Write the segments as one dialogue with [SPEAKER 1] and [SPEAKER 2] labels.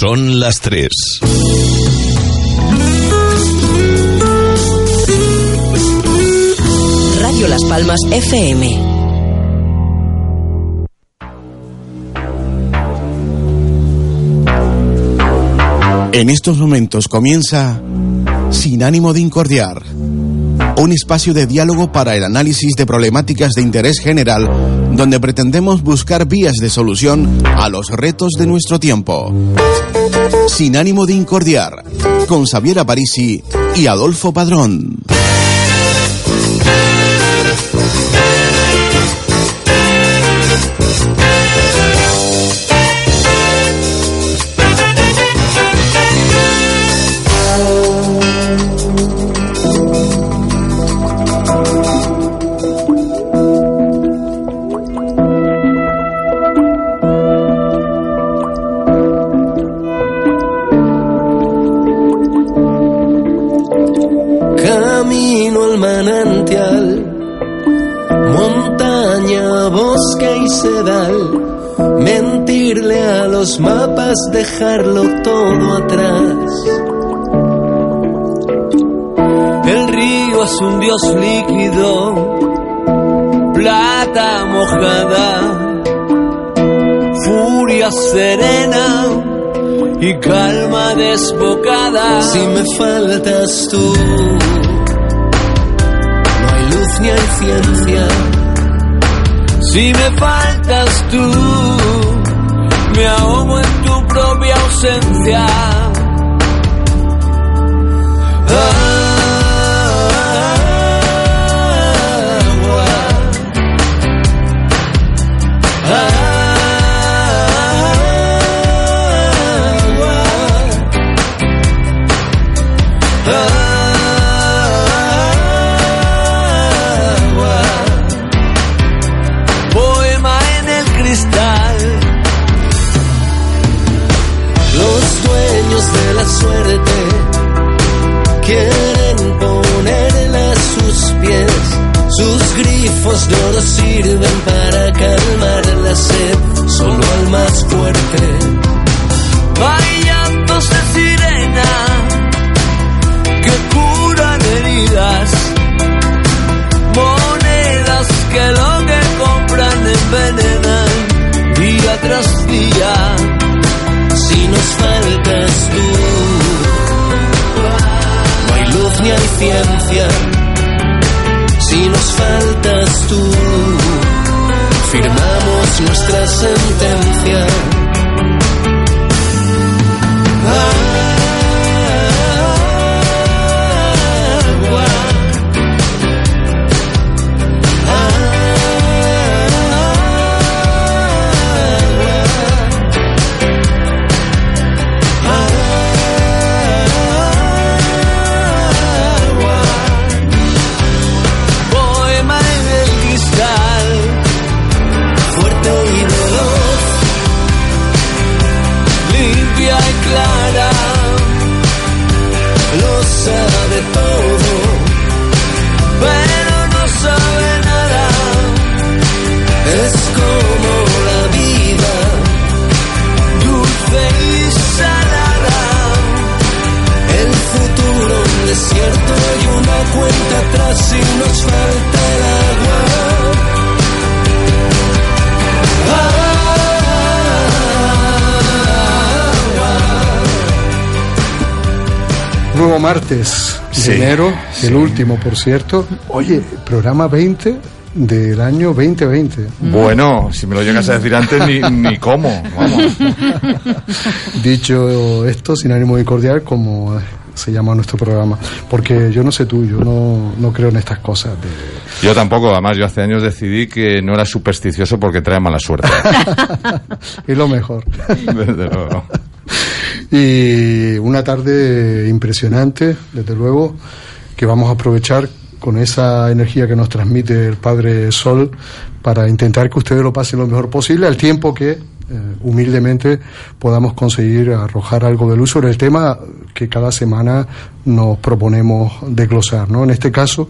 [SPEAKER 1] Son las 3.
[SPEAKER 2] Radio Las Palmas FM.
[SPEAKER 3] En estos momentos comienza Sin ánimo de incordiar, un espacio de diálogo para el análisis de problemáticas de interés general donde pretendemos buscar vías de solución a los retos de nuestro tiempo. Sin ánimo de incordiar, con Xavier Parisi y Adolfo Padrón.
[SPEAKER 4] Los mapas, dejarlo todo atrás. El río es un dios líquido, plata mojada, furia serena y calma desbocada. Si me faltas tú, no hay luz ni hay ciencia. Si me faltas tú, me ahogo en tu propia ausencia. Agua. Grifos de oro sirven para calmar la sed, solo al más fuerte. Hay llantos de sirena que curan heridas, monedas que lo que compran envenenan día tras día. Si nos faltas tú, no hay luz ni hay ciencia. Nos faltas tú, firmamos nuestra sentencia.
[SPEAKER 5] Nuevo martes
[SPEAKER 6] Sí,
[SPEAKER 5] de enero,
[SPEAKER 6] sí.
[SPEAKER 5] el último, por cierto. Oye, programa 20 del año 2020.
[SPEAKER 6] Bueno, si me lo llegas a decir antes, ni, ni cómo. Vamos.
[SPEAKER 5] Dicho esto, sin ánimo de cordial, como se llama nuestro programa. Porque yo no sé tú, yo no, no creo en estas cosas. de-
[SPEAKER 6] Yo tampoco, además, yo hace años decidí que no era supersticioso porque trae mala suerte.
[SPEAKER 5] es lo mejor.
[SPEAKER 6] Desde luego.
[SPEAKER 5] Y una tarde impresionante, desde luego, que vamos a aprovechar con esa energía que nos transmite el Padre Sol para intentar que ustedes lo pasen lo mejor posible, al tiempo que eh, humildemente podamos conseguir arrojar algo de luz sobre el tema que cada semana nos proponemos desglosar. ¿no? En este caso,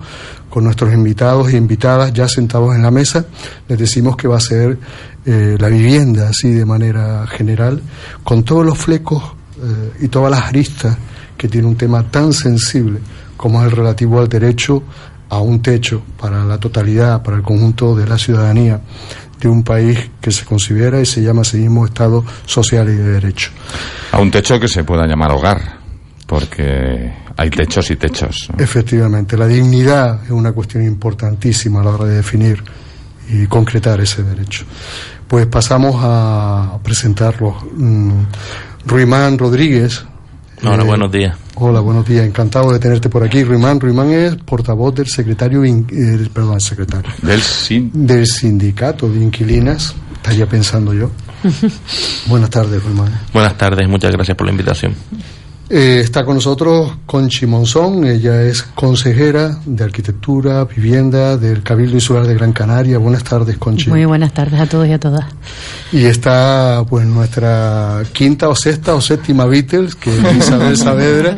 [SPEAKER 5] con nuestros invitados e invitadas ya sentados en la mesa, les decimos que va a ser eh, la vivienda, así de manera general, con todos los flecos eh, y todas las aristas que tiene un tema tan sensible como es el relativo al derecho a un techo para la totalidad, para el conjunto de la ciudadanía de un país que se considera y se llama a sí mismo Estado social y de derecho.
[SPEAKER 6] A un techo que se pueda llamar hogar, porque hay techos y techos.
[SPEAKER 5] Efectivamente, la dignidad es una cuestión importantísima a la hora de definir y concretar ese derecho. Pues pasamos a presentarlo. Mm, Ruimán Rodríguez.
[SPEAKER 1] Hola, eh, buenos días.
[SPEAKER 5] Hola, buenos días. Encantado de tenerte por aquí. Ruimán, Ruimán es portavoz del secretario, eh, perdón, secretario.
[SPEAKER 6] Del,
[SPEAKER 5] del sindicato de inquilinas, estaría pensando yo. Buenas tardes, Ruimán.
[SPEAKER 1] Buenas tardes, muchas gracias por la invitación.
[SPEAKER 5] Eh, está con nosotros Conchi Monzón, ella es consejera de Arquitectura, Vivienda del Cabildo Insular de Gran Canaria. Buenas tardes, Conchi.
[SPEAKER 7] Muy buenas tardes a todos y a todas.
[SPEAKER 5] Y está pues nuestra quinta o sexta o séptima Beatles, que es Isabel Saavedra.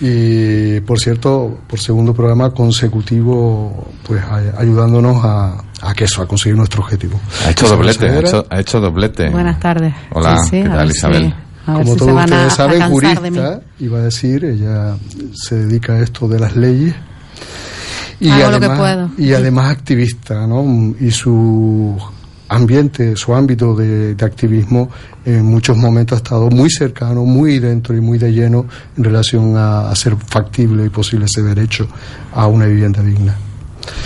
[SPEAKER 5] Y por cierto, por segundo programa consecutivo, pues ayudándonos a, a que eso, a conseguir nuestro objetivo.
[SPEAKER 6] Ha hecho doblete, ha hecho, doblete.
[SPEAKER 7] Buenas tardes.
[SPEAKER 6] Hola, ¿qué tal Isabel?
[SPEAKER 5] Como todos ustedes saben, jurista, iba a decir, ella se dedica a esto de las leyes.
[SPEAKER 7] Y además,
[SPEAKER 5] y además activista, ¿no? Y su ambiente, su ámbito de, activismo en muchos momentos ha estado muy cercano, muy dentro y muy de lleno en relación a hacer factible y posible ese derecho a una vivienda digna.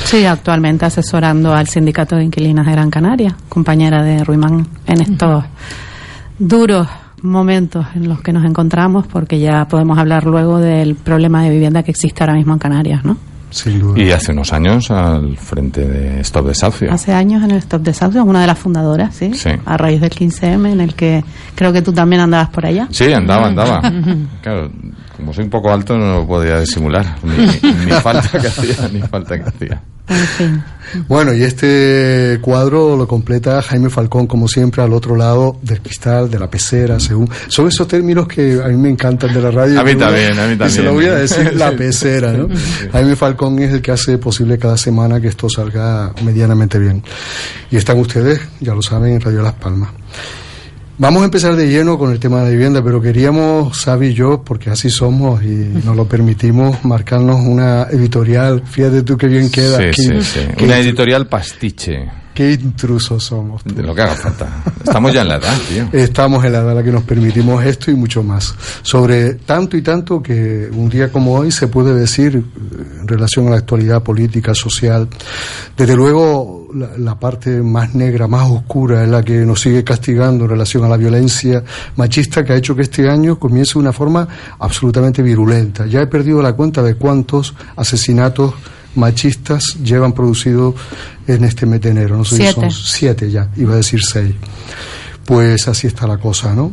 [SPEAKER 7] Sí, actualmente asesorando al Sindicato de Inquilinas de Gran Canaria, compañera de Ruimán en estos duros momentos en los que nos encontramos, porque ya podemos hablar luego del problema de vivienda que existe ahora mismo en Canarias, ¿no?
[SPEAKER 6] Y hace unos años al frente de Stop Desahucio.
[SPEAKER 7] Hace años en el Stop Desahucio, una de las fundadoras, ¿sí? A raíz del 15M, en el que creo que tú también andabas por allá.
[SPEAKER 6] Sí, andaba, andaba. claro, como soy un poco alto no lo podía disimular. Ni, falta que hacía, ni falta que hacía.
[SPEAKER 5] Bueno, y este cuadro lo completa Jaime Falcón, como siempre, al otro lado del cristal, de la pecera, según. Son esos términos que a mí me encantan de la radio.
[SPEAKER 6] A mí también, a mí también.
[SPEAKER 5] Y se lo voy a decir, la pecera, ¿no? Jaime Falcón es el que hace posible cada semana que esto salga medianamente bien. Y están ustedes, ya lo saben, en Radio Las Palmas. Vamos a empezar de lleno con el tema de la vivienda, pero queríamos, Sabi y yo, porque así somos y nos lo permitimos, marcarnos una editorial. Fíjate tú qué bien queda.
[SPEAKER 6] Sí, sí, sí. Una editorial pastiche.
[SPEAKER 5] Qué intrusos somos.
[SPEAKER 6] De lo que haga falta. Estamos ya en la edad, tío.
[SPEAKER 5] Estamos en la edad en la que nos permitimos esto y mucho más. Sobre tanto y tanto que un día como hoy se puede decir eh, en relación a la actualidad política, social. Desde luego, la, parte más negra, más oscura, es la que nos sigue castigando en relación a la violencia machista que ha hecho que este año comience de una forma absolutamente virulenta. Ya he perdido la cuenta de cuántos asesinatos machistas llevan producido en este mes de enero. No sé
[SPEAKER 7] siete.
[SPEAKER 5] si son siete ya, iba a decir seis. Pues así está la cosa, ¿no?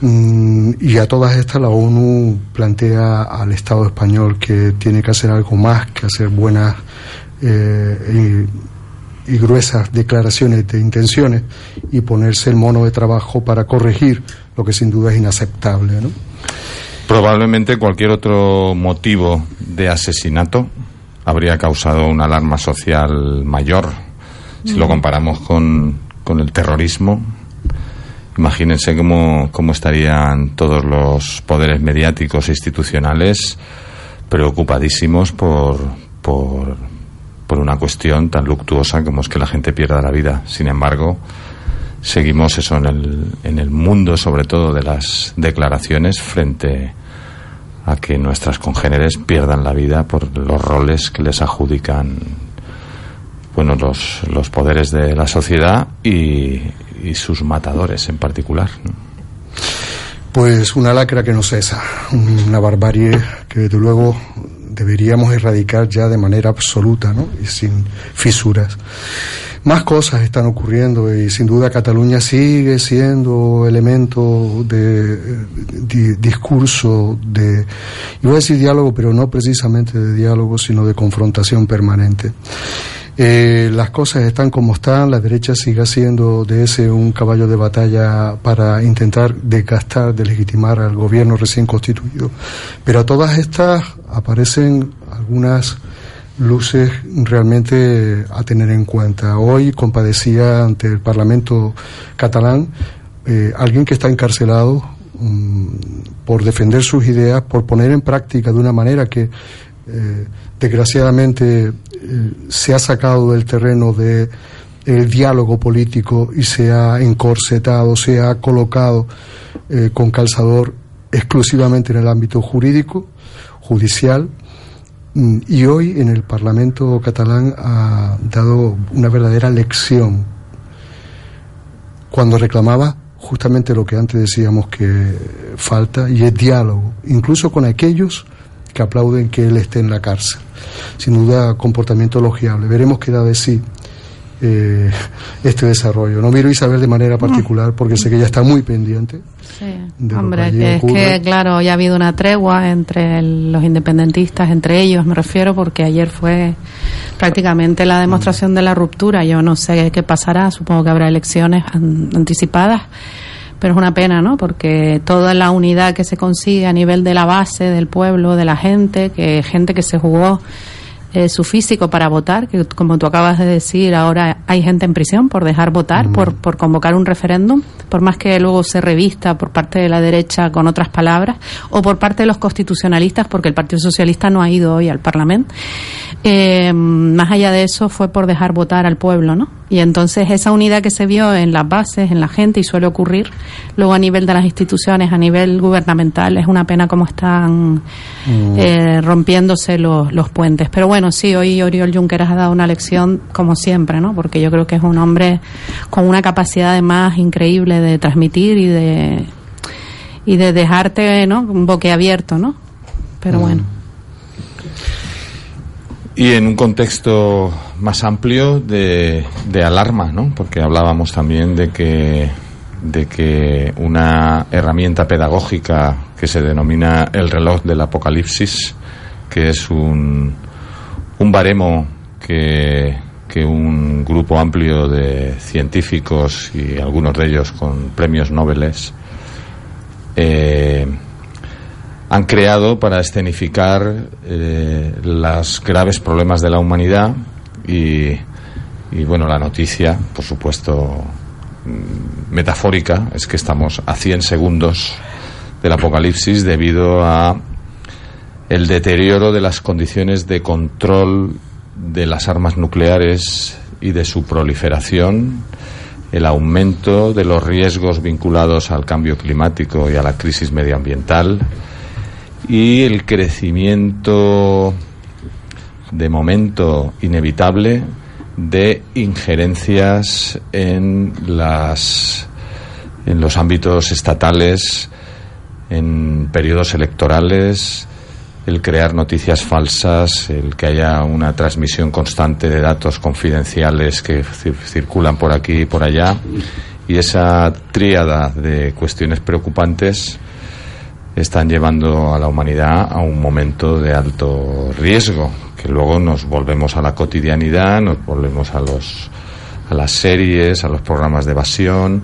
[SPEAKER 5] Mm, y a todas estas la ONU plantea al Estado español que tiene que hacer algo más que hacer buenas eh, y, y, gruesas declaraciones de intenciones y ponerse el mono de trabajo para corregir lo que sin duda es inaceptable, ¿no?
[SPEAKER 6] Probablemente cualquier otro motivo de asesinato habría causado una alarma social mayor. Si lo mm. comparamos con, con el terrorismo, imagínense cómo, cómo estarían todos los poderes mediáticos e institucionales preocupadísimos por, por, por una cuestión tan luctuosa como es que la gente pierda la vida. Sin embargo, seguimos eso en el, en el mundo, sobre todo de las declaraciones, frente a que nuestras congéneres pierdan la vida por los roles que les adjudican bueno los, los poderes de la sociedad y, y sus matadores en particular.
[SPEAKER 5] Pues una lacra que no cesa, una barbarie que desde luego deberíamos erradicar ya de manera absoluta ¿no? y sin fisuras. Más cosas están ocurriendo y sin duda Cataluña sigue siendo elemento de, discurso, de, iba a decir diálogo, pero no precisamente de diálogo, sino de confrontación permanente. Eh, las cosas están como están, la derecha sigue siendo de ese un caballo de batalla para intentar desgastar, deslegitimar al gobierno recién constituido. Pero a todas estas aparecen algunas luces realmente a tener en cuenta. Hoy compadecía ante el Parlamento catalán eh, alguien que está encarcelado, por defender sus ideas, por poner en práctica de una manera que eh, desgraciadamente se ha sacado del terreno de el diálogo político y se ha encorsetado, se ha colocado eh, con calzador exclusivamente en el ámbito jurídico, judicial, mm, y hoy en el Parlamento catalán ha dado una verdadera lección cuando reclamaba justamente lo que antes decíamos que falta, y es diálogo, incluso con aquellos que aplauden que él esté en la cárcel. Sin duda, comportamiento elogiable. Veremos qué da de sí eh, este desarrollo. No miro a Isabel de manera particular porque sé que ella está muy pendiente.
[SPEAKER 7] Sí, hombre, que es que, claro, ya ha habido una tregua entre los independentistas, entre ellos me refiero, porque ayer fue prácticamente la demostración de la ruptura. Yo no sé qué pasará, supongo que habrá elecciones anticipadas pero es una pena, ¿no? Porque toda la unidad que se consigue a nivel de la base, del pueblo, de la gente, que gente que se jugó eh, su físico para votar, que como tú acabas de decir, ahora hay gente en prisión por dejar votar,
[SPEAKER 5] Mm.
[SPEAKER 7] por, por convocar un referéndum, por más que luego se revista por parte de la derecha con otras palabras, o por parte de los constitucionalistas, porque el Partido Socialista no ha ido hoy al Parlamento. Eh, más allá de eso, fue por dejar votar al pueblo, ¿no? Y entonces esa unidad que se vio en las bases, en la gente, y suele ocurrir, luego a nivel de las instituciones, a nivel gubernamental, es una pena cómo están eh, rompiéndose los, los puentes. Pero bueno, sí, hoy Oriol Junqueras ha dado una lección como siempre, ¿no? Porque yo creo que es un hombre con una capacidad además increíble de transmitir y de y de dejarte, ¿no? Un boquiabierto, ¿no? Pero bueno.
[SPEAKER 6] Y en un contexto más amplio de, de alarma, ¿no? Porque hablábamos también de que, de que una herramienta pedagógica que se denomina el reloj del apocalipsis, que es un, un baremo que, que un grupo amplio de científicos y algunos de ellos con premios Nobel eh, han creado para escenificar eh, los graves problemas de la humanidad y, bueno, la noticia, por supuesto, mm, metafórica, es que estamos a 100 segundos del apocalipsis debido a el deterioro de las condiciones de control de las armas nucleares y de su proliferación, el aumento de los riesgos vinculados al cambio climático y a la crisis medioambiental, y el crecimiento de momento inevitable de injerencias en las en los ámbitos estatales en periodos electorales el crear noticias falsas el que haya una transmisión constante de datos confidenciales que circulan por aquí y por allá y esa tríada de cuestiones preocupantes están llevando a la humanidad a un momento de alto riesgo, que luego nos volvemos a la cotidianidad, nos volvemos a los a las series, a los programas de evasión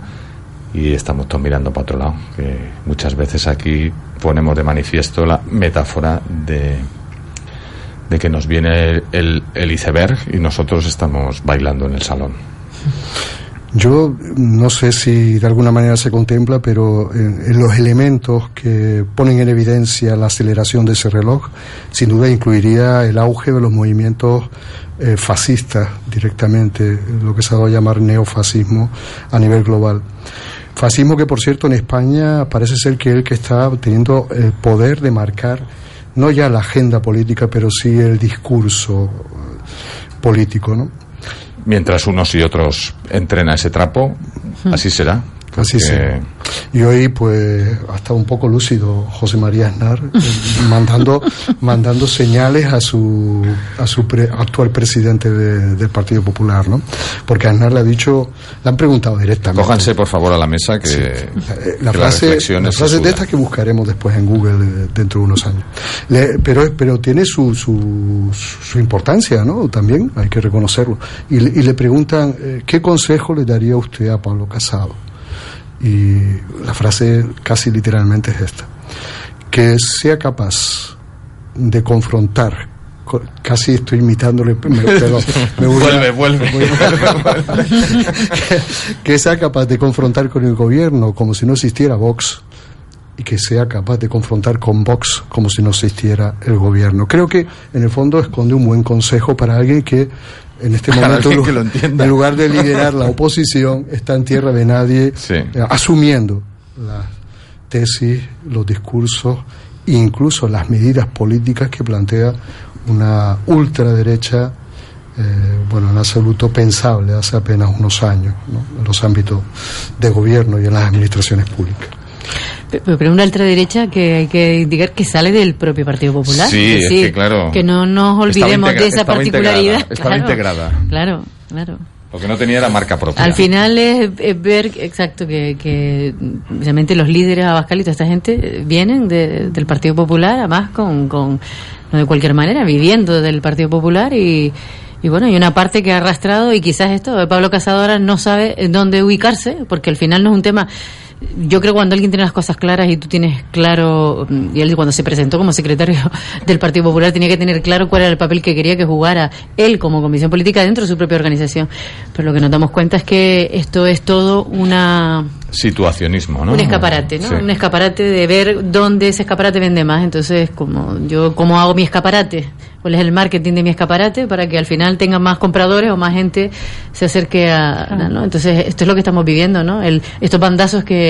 [SPEAKER 6] y estamos todos mirando para otro lado, que muchas veces aquí ponemos de manifiesto la metáfora de de que nos viene el, el iceberg y nosotros estamos bailando en el salón.
[SPEAKER 5] Yo no sé si de alguna manera se contempla, pero en, en, los elementos que ponen en evidencia la aceleración de ese reloj, sin duda incluiría el auge de los movimientos eh, fascistas directamente, lo que se ha dado a llamar neofascismo a nivel global. Fascismo que, por cierto, en España parece ser que el que está teniendo el poder de marcar no ya la agenda política, pero sí el discurso político, ¿no?
[SPEAKER 6] Mientras unos y otros entren a ese trapo, así será.
[SPEAKER 5] Así sí. Y hoy, pues, hasta un poco lúcido José María Aznar, eh, mandando, mandando señales a su, a su pre, actual presidente de, del Partido Popular, ¿no? Porque Aznar le ha dicho, le han preguntado directamente.
[SPEAKER 6] Cójanse, por favor, a la mesa que,
[SPEAKER 5] sí. la,
[SPEAKER 6] que
[SPEAKER 5] frase, la frase de estas que buscaremos después en Google eh, dentro de unos años. Le, pero, pero tiene su, su, su, importancia, ¿no? También hay que reconocerlo. Y, y le preguntan, eh, ¿qué consejo le daría usted a Pablo Casado? Y la frase casi literalmente es esta, que sea capaz de confrontar, casi estoy imitándole, me, pero
[SPEAKER 6] me vuelve, vuelve,
[SPEAKER 5] que, que sea capaz de confrontar con el gobierno como si no existiera Vox y que sea capaz de confrontar con Vox como si no existiera el gobierno. Creo que en el fondo esconde un buen consejo para alguien que en este momento, en lugar de liderar la oposición, está en tierra de nadie, eh, asumiendo las tesis, los discursos e incluso las medidas políticas que plantea una ultraderecha, eh, bueno, en absoluto pensable hace apenas unos años, en los ámbitos de gobierno y en las administraciones públicas.
[SPEAKER 8] Pero una ultraderecha que hay que indicar que sale del propio Partido Popular.
[SPEAKER 6] Sí, es que claro.
[SPEAKER 8] Que no nos olvidemos de esa particularidad.
[SPEAKER 6] estaba integrada.
[SPEAKER 8] Claro, claro.
[SPEAKER 6] Lo que no tenía la marca propia.
[SPEAKER 8] Al final es, ver, exacto, que, que los líderes Abascal y toda esta gente vienen del Partido Popular, además con, con, no de cualquier manera, viviendo del Partido Popular y, y bueno, hay una parte que ha arrastrado y quizás esto, Pablo Casadora no sabe dónde ubicarse, porque al final no es un tema yo creo que cuando alguien tiene las cosas claras y tú tienes claro, y él cuando se presentó como secretario del Partido Popular tenía que tener claro cuál era el papel que quería que jugara él como comisión política dentro de su propia organización. Pero lo que nos damos cuenta es que esto es todo una
[SPEAKER 6] situacionismo, ¿no?
[SPEAKER 8] Un escaparate, ¿no? Un escaparate de ver dónde ese escaparate vende más. Entonces, como yo cómo hago mi escaparate, cuál es el marketing de mi escaparate para que al final tenga más compradores o más gente se acerque a, ¿no? Entonces, esto es lo que estamos viviendo, ¿no? El, estos bandazos que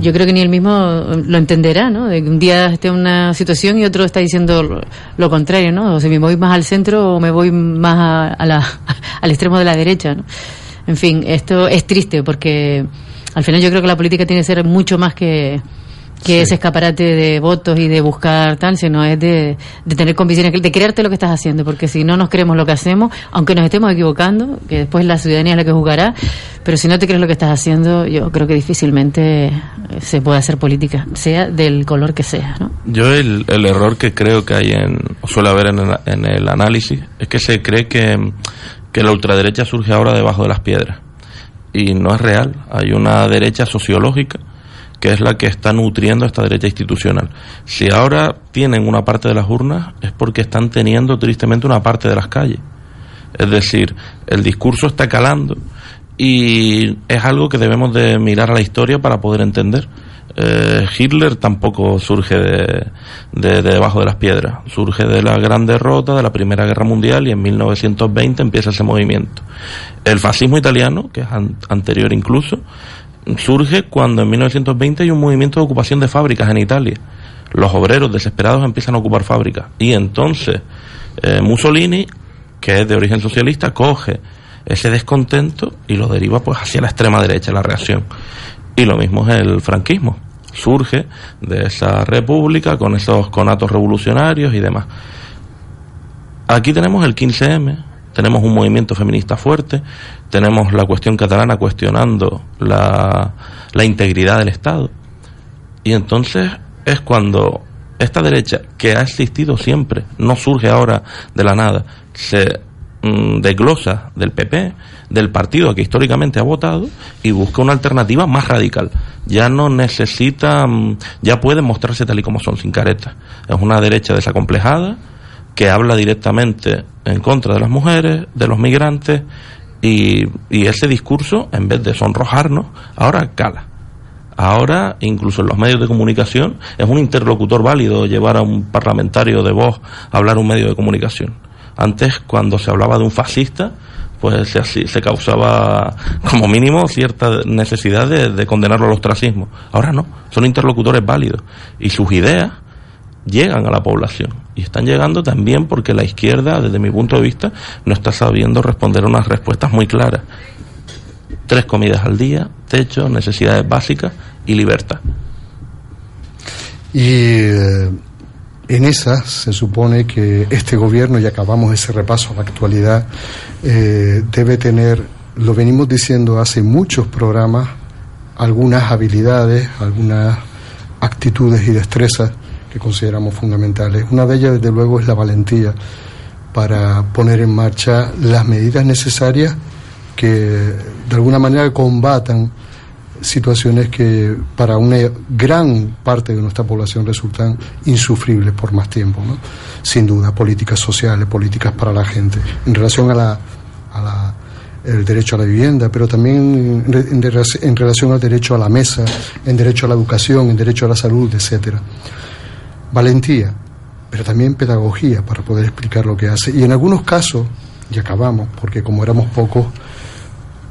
[SPEAKER 8] yo creo que ni él mismo lo entenderá, ¿no? Un día esté una situación y otro está diciendo lo, contrario, ¿no? O si me voy más al centro o me voy más a la, al extremo de la derecha, ¿no? En fin, esto es triste porque al final yo creo que la política tiene que ser mucho más que que ese escaparate de votos y de buscar tal, sino es de, de tener convicciones, de creerte lo que estás haciendo, porque si no nos creemos lo que hacemos, aunque nos estemos equivocando, que después la ciudadanía es la que juzgará, pero si no te crees lo que estás haciendo, yo creo que difícilmente se puede hacer política, sea del color que sea. ¿no?
[SPEAKER 1] Yo el, el error que creo que hay en, suele haber en el, en el análisis, es que se cree que, que la ultraderecha surge ahora debajo de las piedras y no es real. Hay una derecha sociológica que es la que está nutriendo esta derecha institucional. Si ahora tienen una parte de las urnas es porque están teniendo tristemente una parte de las calles. Es decir, el discurso está calando y es algo que debemos de mirar a la historia para poder entender. Eh, Hitler tampoco surge de, de, debajo de las piedras, surge de la gran derrota de la Primera Guerra Mundial y en 1920 empieza ese movimiento. El fascismo italiano, que es anterior incluso, surge cuando en 1920 hay un movimiento de ocupación de fábricas en Italia. Los obreros desesperados empiezan a ocupar fábricas y entonces eh, Mussolini, que es de origen socialista, coge ese descontento y lo deriva pues hacia la extrema derecha, la reacción. Y lo mismo es el franquismo. Surge de esa república con esos conatos revolucionarios y demás. Aquí tenemos el 15M, tenemos un movimiento feminista fuerte, tenemos la cuestión catalana cuestionando la, la integridad del Estado. Y entonces es cuando esta derecha, que ha existido siempre, no surge ahora de la nada, se Mm, desglosa del PP, del partido que históricamente ha votado y busca una alternativa más radical. Ya no necesita, mm, ya pueden mostrarse tal y como son, sin caretas. Es una derecha desacomplejada que habla directamente en contra de las mujeres, de los migrantes y, ese discurso, en vez de sonrojarnos, ahora cala. Ahora, incluso en los medios de comunicación, es un interlocutor válido llevar a un parlamentario de voz a hablar a un medio de comunicación. Antes, cuando se hablaba de un fascista, pues se, se causaba como mínimo cierta necesidad de, condenarlo al ostracismo. Ahora no, son interlocutores válidos y sus ideas llegan a la población y están llegando también porque la izquierda, desde mi punto de vista, no está sabiendo responder unas respuestas muy claras. Tres comidas al día, techo, necesidades básicas y libertad.
[SPEAKER 5] Y eh, en esas se supone que este gobierno, y acabamos ese repaso a la actualidad, eh, debe tener, lo venimos diciendo hace muchos programas, algunas habilidades, algunas actitudes y destrezas que consideramos fundamentales. Una de ellas, desde luego, es la valentía para poner en marcha las medidas necesarias que de alguna manera combatan situaciones que para una gran parte de nuestra población resultan insufribles por más tiempo. Sin duda, políticas sociales, políticas para la gente. En relación a la, a la el derecho a la vivienda, pero también en, en, relación al derecho a la mesa, en derecho a la educación, en derecho a la salud, etcétera. Valentía, pero también pedagogía para poder explicar lo que hace. Y en algunos casos, y acabamos, porque como éramos pocos,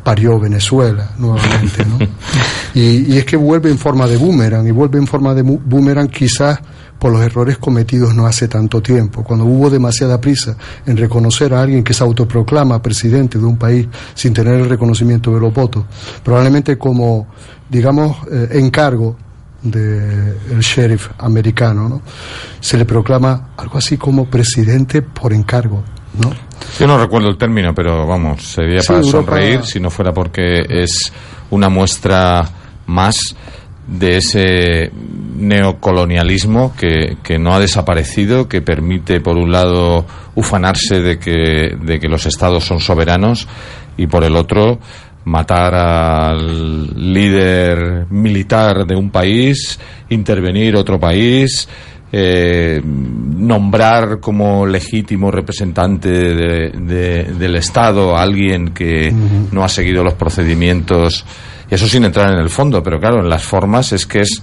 [SPEAKER 5] parió Venezuela nuevamente, ¿no? y, y, es que vuelve en forma de boomerang, y vuelve en forma de boomerang quizás por los errores cometidos no hace tanto tiempo, cuando hubo demasiada prisa en reconocer a alguien que se autoproclama presidente de un país sin tener el reconocimiento de los votos, probablemente como, digamos, eh, encargo del sheriff americano, ¿no? Se le proclama algo así como presidente por encargo, ¿no?
[SPEAKER 6] Yo no recuerdo el término, pero vamos, sería para sonreír si no fuera porque es una muestra más de ese neocolonialismo que, que, no ha desaparecido, que permite, por un lado, ufanarse de que, de que los estados son soberanos y, por el otro, matar al líder militar de un país, intervenir otro país, eh, nombrar como legítimo representante del Estado a alguien que no ha seguido los procedimientos eso sin entrar en el fondo, pero claro, en las formas es que es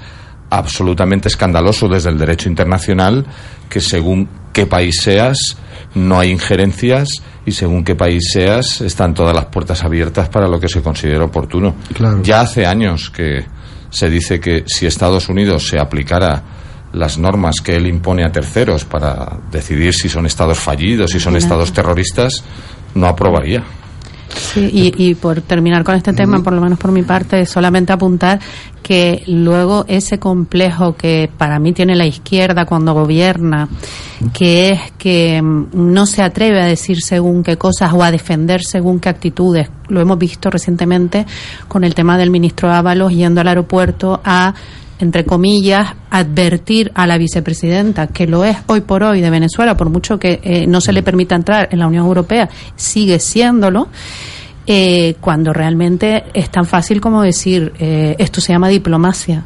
[SPEAKER 6] absolutamente escandaloso desde el derecho internacional que según qué país seas no hay injerencias y según qué país seas están todas las puertas abiertas para lo que se considera oportuno. Ya hace años que se dice que si Estados Unidos se aplicara las normas que él impone a terceros para decidir si son estados fallidos, si son estados terroristas, no aprobaría.
[SPEAKER 7] Sí, y, por terminar con este tema, por lo menos por mi parte, solamente apuntar que luego ese complejo que para mí tiene la izquierda cuando gobierna, que es que mm, no se atreve a decir según qué cosas o a defender según qué actitudes. Lo hemos visto recientemente con el tema del ministro Ábalos yendo al aeropuerto a entre comillas, advertir a la vicepresidenta, que lo es hoy por hoy de Venezuela, por mucho que eh, no se le permita entrar en la Unión Europea, sigue siéndolo. Eh, cuando realmente es tan fácil como decir, eh, esto se llama diplomacia.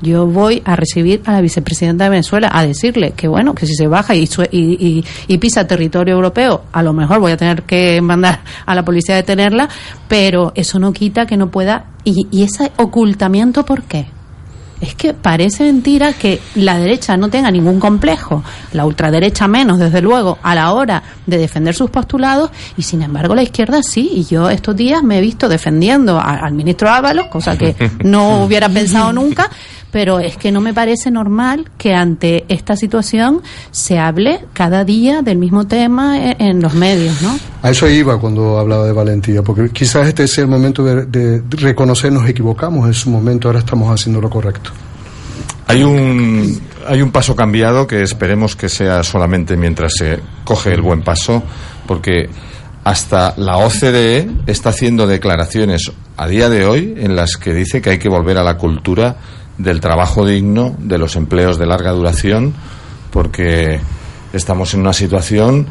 [SPEAKER 7] Yo voy a recibir a la vicepresidenta de Venezuela a decirle que, bueno, que si se baja y, y, y, pisa territorio europeo, a lo mejor voy a tener que mandar a la policía a detenerla, pero eso no quita que no pueda. ¿Y, y ese ocultamiento por qué? Es que parece mentira que la derecha no tenga ningún complejo, la ultraderecha menos, desde luego, a la hora de defender sus postulados, y sin embargo la izquierda sí, y yo estos días me he visto defendiendo al ministro Ábalos, cosa que no hubiera pensado nunca, pero es que no me parece normal que ante esta situación se hable cada día del mismo tema e, en los medios, ¿no?
[SPEAKER 5] A eso iba cuando hablaba de valentía, porque quizás este es el momento de, de reconocer nos equivocamos, en su momento ahora estamos haciendo lo correcto.
[SPEAKER 6] Hay un, hay un paso cambiado que esperemos que sea solamente mientras se coge el buen paso, porque hasta la OCDE está haciendo declaraciones a día de hoy en las que dice que hay que volver a la cultura del trabajo digno, de los empleos de larga duración, porque estamos en una situación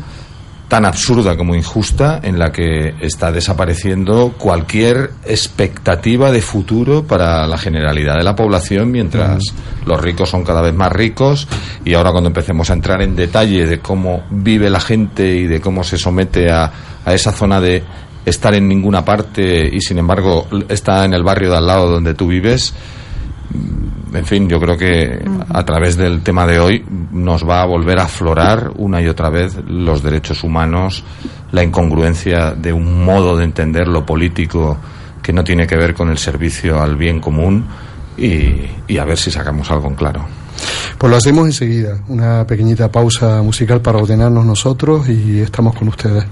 [SPEAKER 6] tan absurda como injusta en la que está desapareciendo cualquier expectativa de futuro para la generalidad de la población mientras los ricos son cada vez más ricos. Y ahora cuando empecemos a entrar en detalle de cómo vive la gente y de cómo se somete a, a esa zona de estar en ninguna parte y sin embargo está en el barrio de al lado donde tú vives en fin, yo creo que a través del tema de hoy nos va a volver a aflorar una y otra vez los derechos humanos, la incongruencia de un modo de entender lo político que no tiene que ver con el servicio al bien común y, a ver si sacamos algo en claro.
[SPEAKER 5] Pues lo hacemos enseguida, una pequeñita pausa musical para ordenarnos nosotros y estamos con ustedes.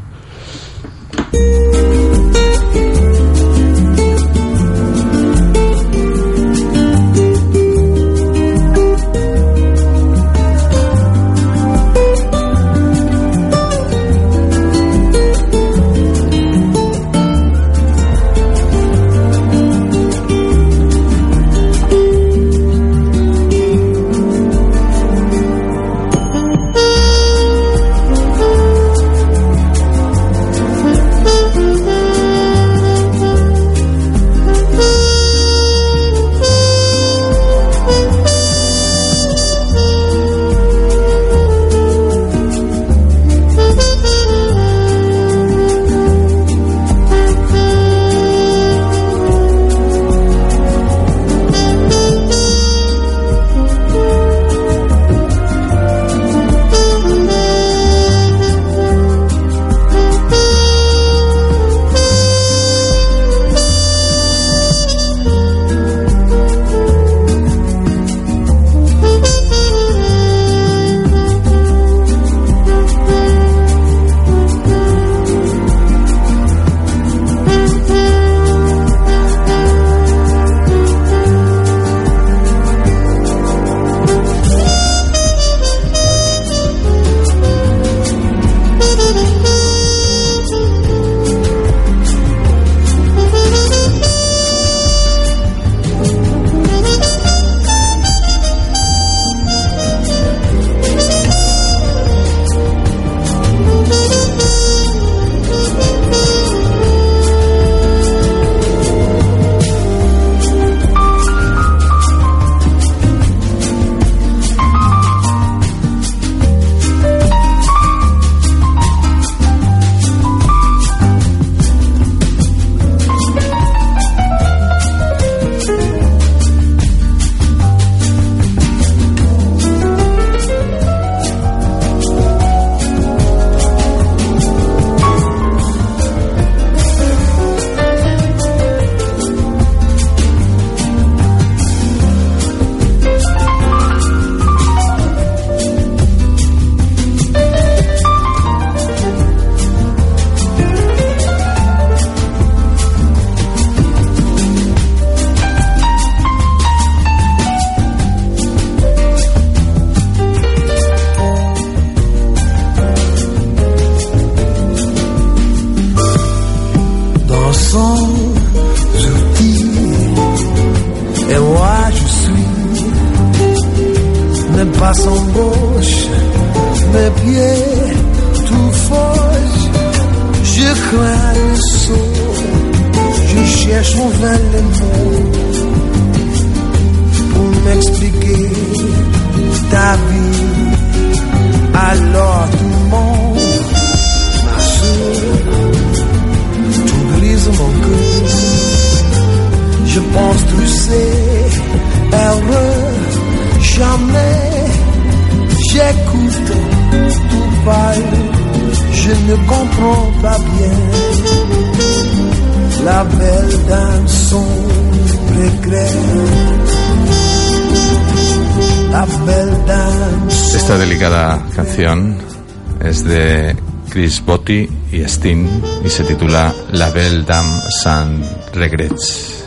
[SPEAKER 4] La Belle Dame
[SPEAKER 6] sans regrets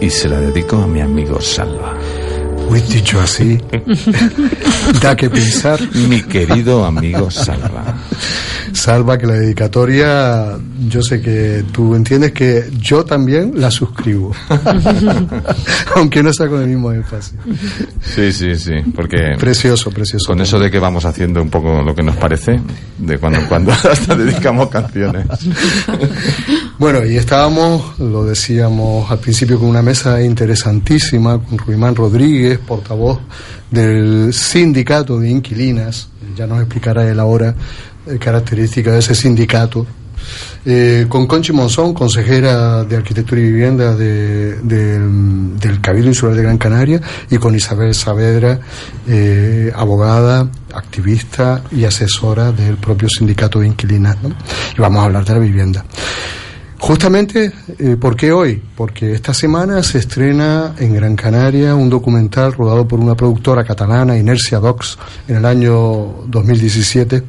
[SPEAKER 6] y se la dedico a mi amigo Salva.
[SPEAKER 5] Uy, dicho así, da que pensar.
[SPEAKER 6] Mi querido amigo Salva.
[SPEAKER 5] Salva, que la dedicatoria, yo sé que tú entiendes que yo también la suscribo. Aunque no sea con el mismo énfasis.
[SPEAKER 6] Sí, sí, sí, porque...
[SPEAKER 5] Precioso, precioso.
[SPEAKER 6] Con eso de que vamos haciendo un poco lo que nos parece, de cuando en cuando hasta dedicamos canciones.
[SPEAKER 5] Bueno, y estábamos, lo decíamos al principio, con una mesa interesantísima, con Ruimán Rodríguez, portavoz del sindicato de inquilinas, ya nos explicará él ahora eh, características de ese sindicato, eh, con Conchi Monzón, consejera de Arquitectura y Vivienda de, del Cabildo Insular de Gran Canaria, y con Isabel Saavedra, eh, abogada, activista y asesora del propio sindicato de inquilinas. Y vamos a hablar de la vivienda. Justamente, eh, ¿por qué hoy? Porque esta semana se estrena en Gran Canaria un documental rodado por una productora catalana, Inercia Docs, en el año 2017,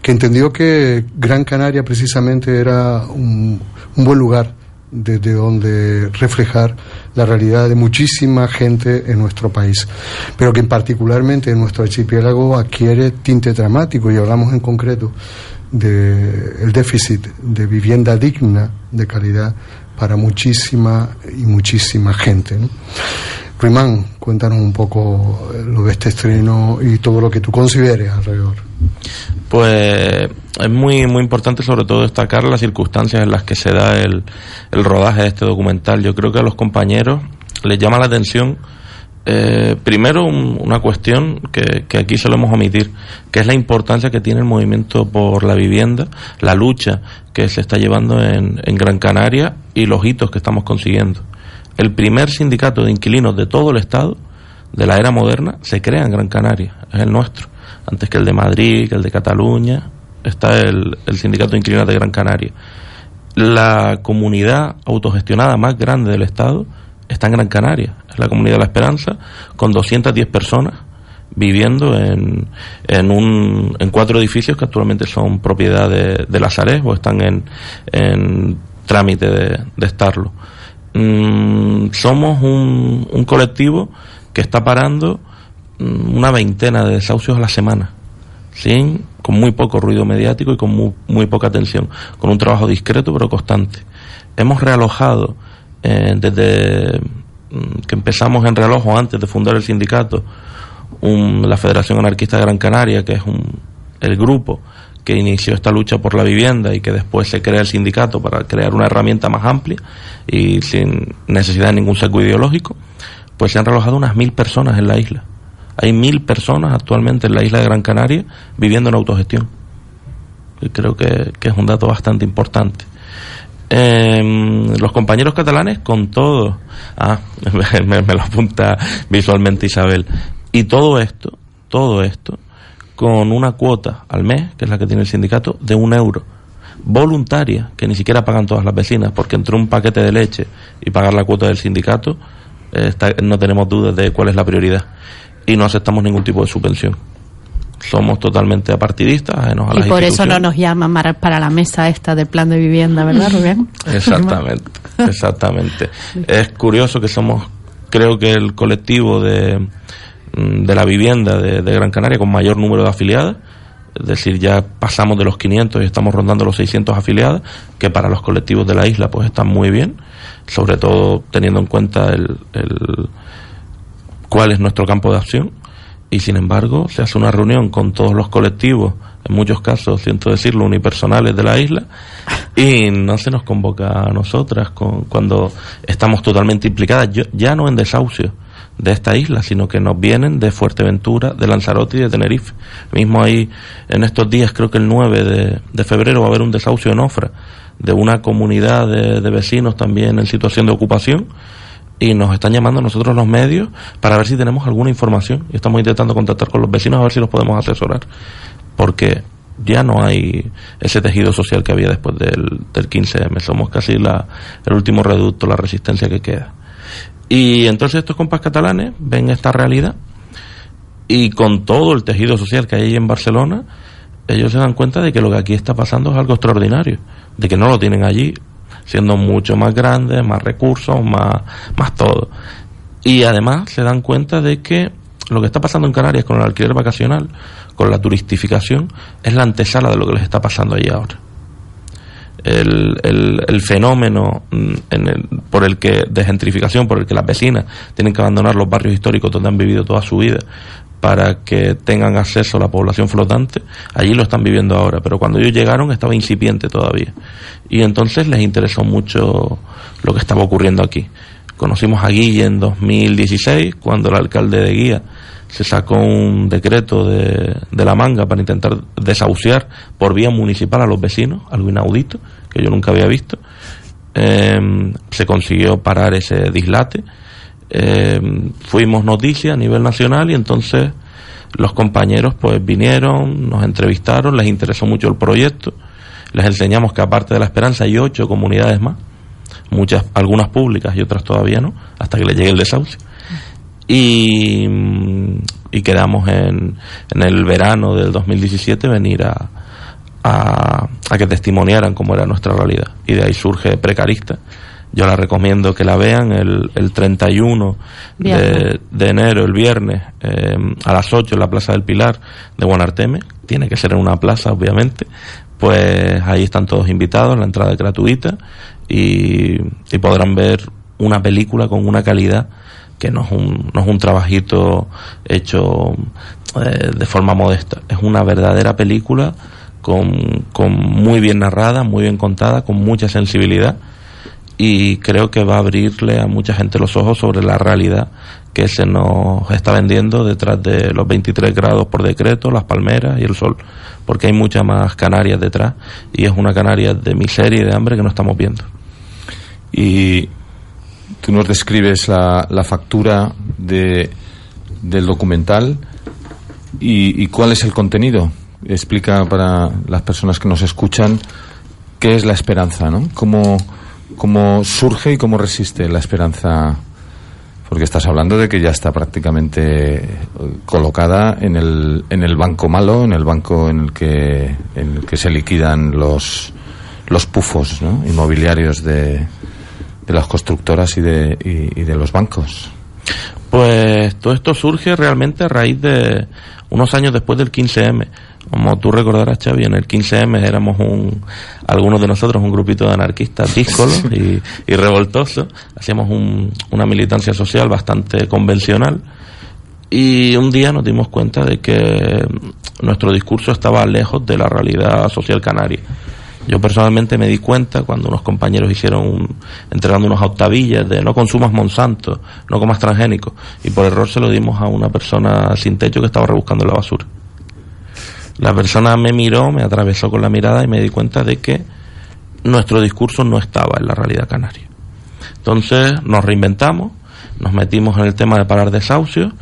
[SPEAKER 5] que entendió que Gran Canaria precisamente era un, un buen lugar desde donde reflejar la realidad de muchísima gente en nuestro país, pero que particularmente en nuestro archipiélago adquiere tinte dramático y hablamos en concreto del déficit de vivienda digna de calidad para muchísima y muchísima gente. ¿no? Cuéntanos un poco lo de este estreno y todo lo que tú consideres alrededor.
[SPEAKER 1] Pues es muy muy importante sobre todo destacar las circunstancias en las que se da el, el rodaje de este documental. Yo creo que a los compañeros les llama la atención eh, primero, una cuestión que, que, aquí solemos omitir, que es la importancia que tiene el movimiento por la vivienda, la lucha que se está llevando en, en, Gran Canaria y los hitos que estamos consiguiendo. El primer sindicato de inquilinos de todo el Estado, de la era moderna, se crea en Gran Canaria, es el nuestro. Antes que el de Madrid, que el de Cataluña, está el, el sindicato de inquilinos de Gran Canaria. La comunidad autogestionada más grande del Estado, está en Gran Canaria, es la comunidad de la Esperanza, con 210 personas viviendo en, en, un, en cuatro edificios que actualmente son propiedad de, de la Sarez o están en, en trámite de, de estarlo. Mm, somos un, un, colectivo que está parando mm, una veintena de desahucios a la semana, sin, con muy poco ruido mediático y con muy, muy poca atención, con un trabajo discreto pero constante. Hemos realojado eh, desde que empezamos en reloj antes de fundar el sindicato, un, la Federación Anarquista de Gran Canaria, que es un, el grupo que inició esta lucha por la vivienda y que después se crea el sindicato para crear una herramienta más amplia y sin necesidad de ningún seco ideológico, pues se han relojado unas mil personas en la isla. Hay mil personas actualmente en la isla de Gran Canaria viviendo en autogestión. Y creo que es un dato bastante importante. Eh, los compañeros catalanes con todo. Ah, me, me, lo apunta visualmente Isabel. Y todo esto, todo esto, con una cuota al mes, que es la que tiene el sindicato, de un euro. Voluntaria, que ni siquiera pagan todas las vecinas, porque entre un paquete de leche y pagar la cuota del sindicato, eh, está, no tenemos dudas de cuál es la prioridad. Y no aceptamos ningún tipo de subvención somos totalmente apartidistas. A
[SPEAKER 7] y por eso no nos llaman para la mesa esta del plan de vivienda, ¿verdad, Rubén?
[SPEAKER 1] Exactamente, exactamente. es curioso que somos, creo que el colectivo de, de la vivienda de, de, Gran Canaria con mayor número de afiliadas. Es decir, ya pasamos de los 500 y estamos rondando los 600 afiliadas, que para los colectivos de la isla pues están muy bien, sobre todo teniendo en cuenta el, el cuál es nuestro campo de acción y sin embargo se hace una reunión con todos los colectivos, en muchos casos, siento decirlo, unipersonales de la isla, y no se nos convoca a nosotras con, cuando estamos totalmente implicadas, ya no en desahucio de esta isla, sino que nos vienen de Fuerteventura, de Lanzarote y de Tenerife. Mismo ahí, en estos días, creo que el 9 de, de febrero va a haber un desahucio en Ofra, de una comunidad de vecinos también en situación de ocupación, y nos están llamando nosotros los medios para ver si tenemos alguna información. Y estamos intentando contactar con los vecinos a ver si los podemos asesorar porque ya no hay ese tejido social que había después del, del 15M somos casi la, el último reducto la resistencia que queda. Y entonces estos compas catalanes ven esta realidad y con todo el tejido social que hay ahí en Barcelona ellos se dan cuenta de que lo que aquí está pasando es algo extraordinario de que no lo tienen allí siendo mucho más grandes, más recursos, más, más todo. Y además se dan cuenta de que lo que está pasando en Canarias con el alquiler vacacional, con la turistificación, es la antesala de lo que les está pasando allí ahora. El, el, fenómeno mm, el, por el que de gentrificación, por el que las vecinas tienen que abandonar los barrios históricos donde han vivido toda su vida para que tengan acceso a la población flotante, allí lo están viviendo ahora, pero cuando ellos llegaron estaba incipiente todavía. Y entonces les interesó mucho lo que estaba ocurriendo aquí. Conocimos a Guille en 2016, cuando el alcalde de Guía se sacó un decreto de, de la manga para intentar desahuciar por vía municipal a los vecinos, algo inaudito, que yo nunca había visto. Em, se consiguió parar ese dislate eh, fuimos noticia a nivel nacional y entonces los compañeros pues vinieron, nos entrevistaron, les interesó mucho el proyecto, les enseñamos que aparte de la esperanza hay ocho comunidades más, muchas, algunas públicas y otras todavía no, hasta que le llegue el desahucio. Y, y quedamos en, en el verano del 2017 venir a, a, a que testimoniaran cómo era nuestra realidad. Y de ahí surge Precarista, yo la recomiendo que la vean el, el 31 de, de, enero, el viernes, eh, a las 8 en la Plaza del Pilar de Guanarteme. Tiene que ser en una plaza, obviamente. Pues ahí están todos invitados, la entrada es gratuita y, y podrán ver una película con una calidad que no es un, no es un trabajito hecho eh, de forma modesta. Es una verdadera película con, con muy bien narrada, muy bien contada, con mucha sensibilidad y creo que va a abrirle a mucha gente los ojos sobre la realidad que se nos está vendiendo detrás de los 23 grados por decreto, las palmeras y el sol, porque hay muchas más Canarias detrás y es una Canaria de miseria y de hambre que no estamos viendo.
[SPEAKER 6] Y tú nos describes la, la factura de, del documental y, y cuál es el contenido. Explica para las personas que nos escuchan qué es la esperanza, ¿no? ¿Cómo, ¿Cómo surge y cómo resiste la esperanza? Porque estás hablando de que ya está prácticamente eh, colocada en el, en el banco malo, en el banco en el que, en el que se liquidan los, los pufos inmobiliarios de, de las constructoras y de, y, y de los bancos.
[SPEAKER 1] Pues todo esto surge realmente a raíz de unos años después del 15M. Como tú recordarás, Xavi, en el 15M éramos un, algunos de nosotros un grupito de anarquistas díscolos y, y, revoltosos. Hacíamos un, una militancia social bastante convencional. Y un día nos dimos cuenta de que nuestro discurso estaba lejos de la realidad social canaria. Yo personalmente me di cuenta cuando unos compañeros hicieron un, entregando unos octavillas de no consumas Monsanto, no comas transgénicos, y por error se lo dimos a una persona sin techo que estaba rebuscando la basura. La persona me miró, me atravesó con la mirada y me di cuenta de que nuestro discurso no estaba en la realidad canaria. Entonces nos reinventamos, nos metimos en el tema de parar desahucios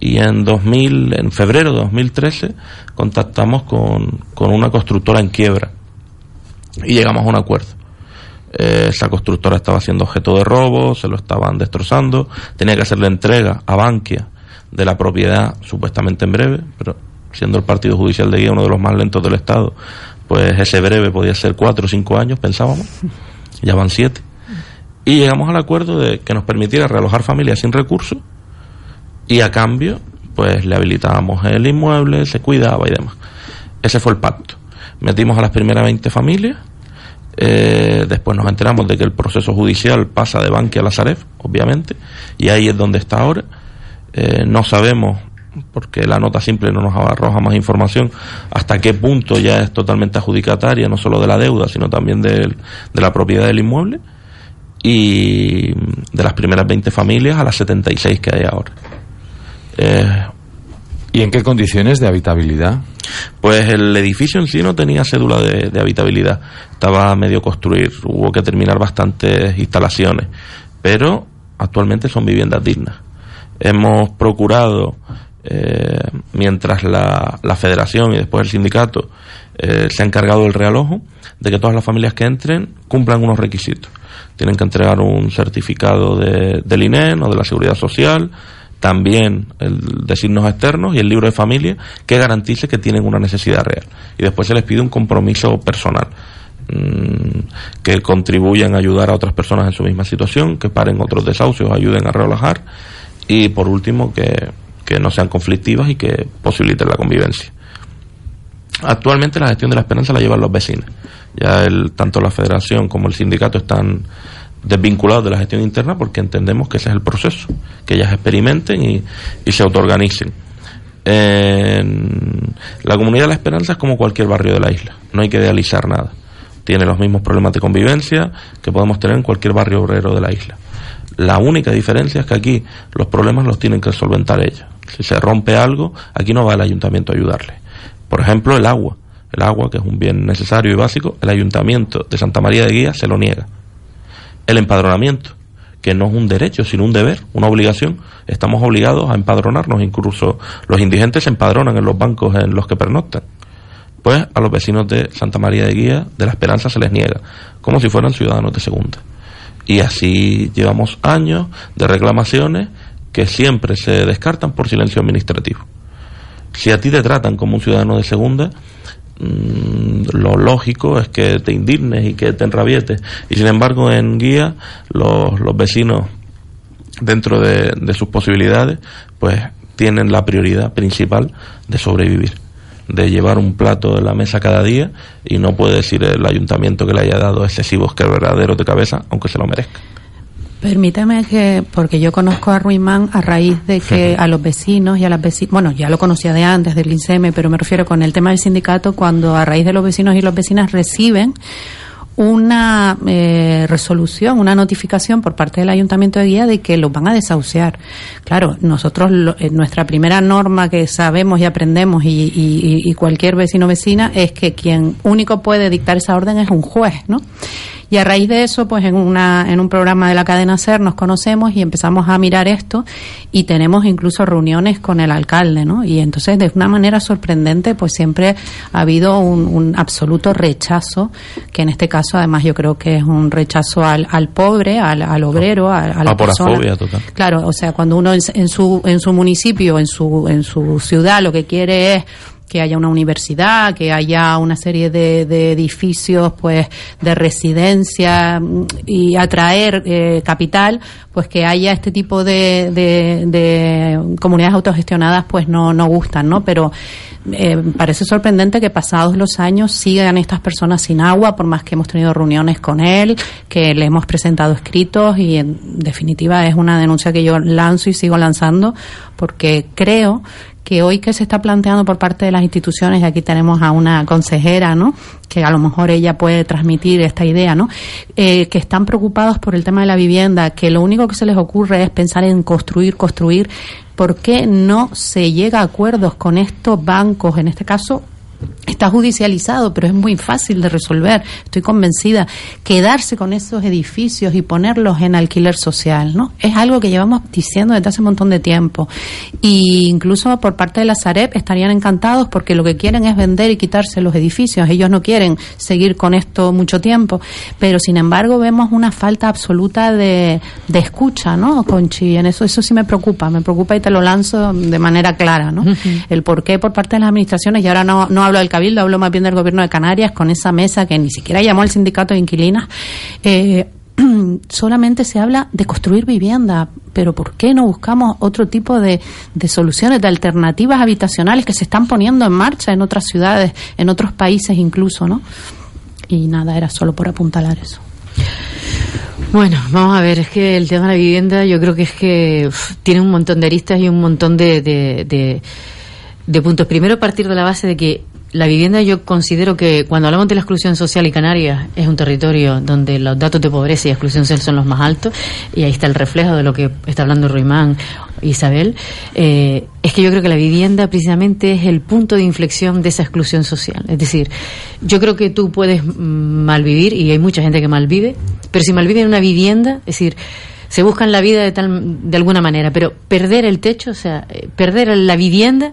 [SPEAKER 1] y en 2000, en febrero de 2013 contactamos con, con una constructora en quiebra y llegamos a un acuerdo. Eh, esa constructora estaba siendo objeto de robo, se lo estaban destrozando, tenía que hacerle entrega a Bankia de la propiedad supuestamente en breve, pero siendo el partido judicial de guía uno de los más lentos del Estado, pues ese breve podía ser cuatro o cinco años, pensábamos, ya van siete. Y llegamos al acuerdo de que nos permitiera realojar familias sin recursos y a cambio, pues le habilitábamos el inmueble, se cuidaba y demás. Ese fue el pacto. Metimos a las primeras 20 familias, eh, después nos enteramos de que el proceso judicial pasa de Bankia a la Saref, obviamente, y ahí es donde está ahora. Eh, no sabemos porque la nota simple no nos arroja más información, hasta qué punto ya es totalmente adjudicataria, no solo de la deuda, sino también de, de la propiedad del inmueble, y de las primeras 20 familias a las 76 que hay ahora.
[SPEAKER 6] Eh, ¿Y en qué condiciones de habitabilidad?
[SPEAKER 1] Pues el edificio en sí no tenía cédula de, de habitabilidad, estaba a medio construir, hubo que terminar bastantes instalaciones, pero actualmente son viviendas dignas. Hemos procurado, eh, mientras la, la, federación y después el sindicato eh, se ha encargado del realojo, de que todas las familias que entren cumplan unos requisitos. Tienen que entregar un certificado de, del INEN o de la Seguridad Social, también el de signos externos y el libro de familia que garantice que tienen una necesidad real. Y después se les pide un compromiso personal mmm, que contribuyan a ayudar a otras personas en su misma situación, que paren otros desahucios, ayuden a relajar y por último que, que no sean conflictivas y que posibiliten la convivencia. Actualmente la gestión de la esperanza la llevan los vecinos. Ya el, tanto la federación como el sindicato están desvinculados de la gestión interna porque entendemos que ese es el proceso, que ellas experimenten y, se autoorganicen. En la comunidad de la esperanza es como cualquier barrio de la isla, no hay que idealizar nada. Tiene los mismos problemas de convivencia que podemos tener en cualquier barrio obrero de la isla. La única diferencia es que aquí los problemas los tienen que solventar ellas. Si se rompe algo, aquí no va el ayuntamiento a ayudarle. Por ejemplo, el agua. El agua, que es un bien necesario y básico, el ayuntamiento de Santa María de Guía se lo niega el empadronamiento, que no es un derecho, sino un deber, una obligación. Estamos obligados a empadronarnos, incluso los indigentes se empadronan en los bancos en los que pernoctan. Pues a los vecinos de Santa María de Guía, de la Esperanza, se les niega, como si fueran ciudadanos de segunda. Y así llevamos años de reclamaciones que siempre se descartan por silencio administrativo. Si a ti te tratan como un ciudadano de segunda, Mm, lo lógico es que te indignes y que te enrabietes. Y sin embargo, en guía, los, los vecinos, dentro de, sus posibilidades, pues tienen la prioridad principal de sobrevivir, de llevar un plato de la mesa cada día y no puede decir el ayuntamiento que le haya dado excesivos quebraderos de cabeza, aunque se lo merezca.
[SPEAKER 7] Permíteme que, porque yo conozco a Ruimán a raíz de que a los vecinos y a las vecinas, bueno, ya lo conocía de antes del INSEME, pero me refiero con el tema del sindicato, cuando a raíz de los vecinos y las vecinas reciben una eh, resolución, una notificación por parte del Ayuntamiento de Guía de que los van a desahuciar. Claro, nosotros, lo, nuestra primera norma que sabemos y aprendemos y, y, y cualquier vecino o vecina es que quien único puede dictar esa orden es un juez, ¿no? Y a raíz de eso, pues en, una, en un programa de la cadena SER nos conocemos y empezamos a mirar esto y tenemos incluso reuniones con el alcalde, ¿no? Y entonces, de una manera sorprendente, pues siempre ha habido un, un absoluto rechazo, que en este caso además yo creo que es un rechazo al, al pobre, al, al obrero, a, a la persona.
[SPEAKER 1] Total.
[SPEAKER 7] Claro, o sea, cuando uno en, en, su, en su municipio, en su, en su ciudad, lo que quiere es que haya una universidad, que haya una serie de, de edificios pues de residencia y atraer eh, capital, pues que haya este tipo de, de, de, comunidades autogestionadas pues no, no gustan, ¿no? Pero eh, parece sorprendente que pasados los años sigan estas personas sin agua, por más que hemos tenido reuniones con él, que le hemos presentado escritos y en definitiva es una denuncia que yo lanzo y sigo lanzando porque creo que hoy que se está planteando por parte de las instituciones, y aquí tenemos a una consejera, ¿no? Que a lo mejor ella puede transmitir esta idea, ¿no? Eh, que están preocupados por el tema de la vivienda, que lo único que se les ocurre es pensar en construir, construir. ¿Por qué no se llega a acuerdos con estos bancos, en este caso está judicializado, pero es muy fácil de resolver. Estoy convencida. Quedarse con esos edificios y ponerlos en alquiler social, ¿no? Es algo que llevamos diciendo desde hace un montón de tiempo. Y incluso por parte de la Sareb estarían encantados porque lo que quieren es vender y quitarse los edificios. Ellos no quieren seguir con esto mucho tiempo. Pero sin embargo vemos una falta absoluta de, de escucha, ¿no, Conchi? En eso, eso sí me preocupa. Me preocupa y te lo lanzo de manera clara, ¿no? Uh -huh. El por qué por parte de las administraciones, y ahora no, no hablo del Cabildo, hablo más bien del gobierno de Canarias, con esa mesa que ni siquiera llamó al sindicato de inquilinas, eh, solamente se habla de construir vivienda, pero ¿por qué no buscamos otro tipo de, de, soluciones, de alternativas habitacionales que se están poniendo en marcha en otras ciudades, en otros países incluso, ¿no? Y nada, era solo por apuntalar eso.
[SPEAKER 8] Bueno, vamos a ver, es que el tema de la vivienda yo creo que es que tiene un montón de aristas y un montón de, de, de, de puntos. Primero, partir de la base de que la vivienda yo considero que cuando hablamos de la exclusión social y Canarias es un territorio donde los datos de pobreza y exclusión social son los más altos y ahí está el reflejo de lo que está hablando Ruimán Isabel, eh, es que yo creo que la vivienda precisamente es el punto de inflexión de esa exclusión social. Es decir, yo creo que tú puedes malvivir y hay mucha gente que malvive, pero si malvive en una vivienda, es decir, se buscan la vida de tal de alguna manera, pero perder el techo, o sea, eh, perder la vivienda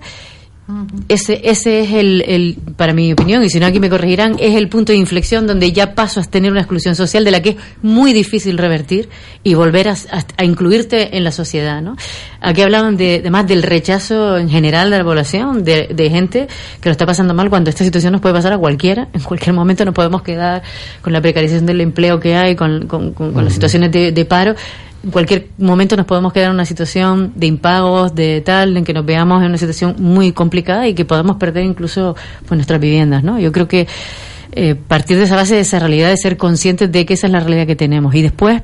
[SPEAKER 8] ese, ese es el, el, para mi opinión, y si no aquí me corregirán, es el punto de inflexión donde ya paso a tener una exclusión social de la que es muy difícil revertir y volver a, a, a incluirte en la sociedad, ¿no? Aquí hablaban de, de, más del rechazo en general de la población, de, de, gente que lo está pasando mal cuando esta situación nos puede pasar a cualquiera, en cualquier momento nos podemos quedar con la precarización del empleo que hay, con, con, con, con las situaciones de, de paro, en cualquier momento nos podemos quedar en una situación de impagos, de tal, en que nos veamos en una situación muy complicada y que podamos perder incluso pues, nuestras viviendas, ¿no? Yo creo que eh, partir de esa base, de esa realidad, de ser conscientes de que esa es la realidad que tenemos. Y después,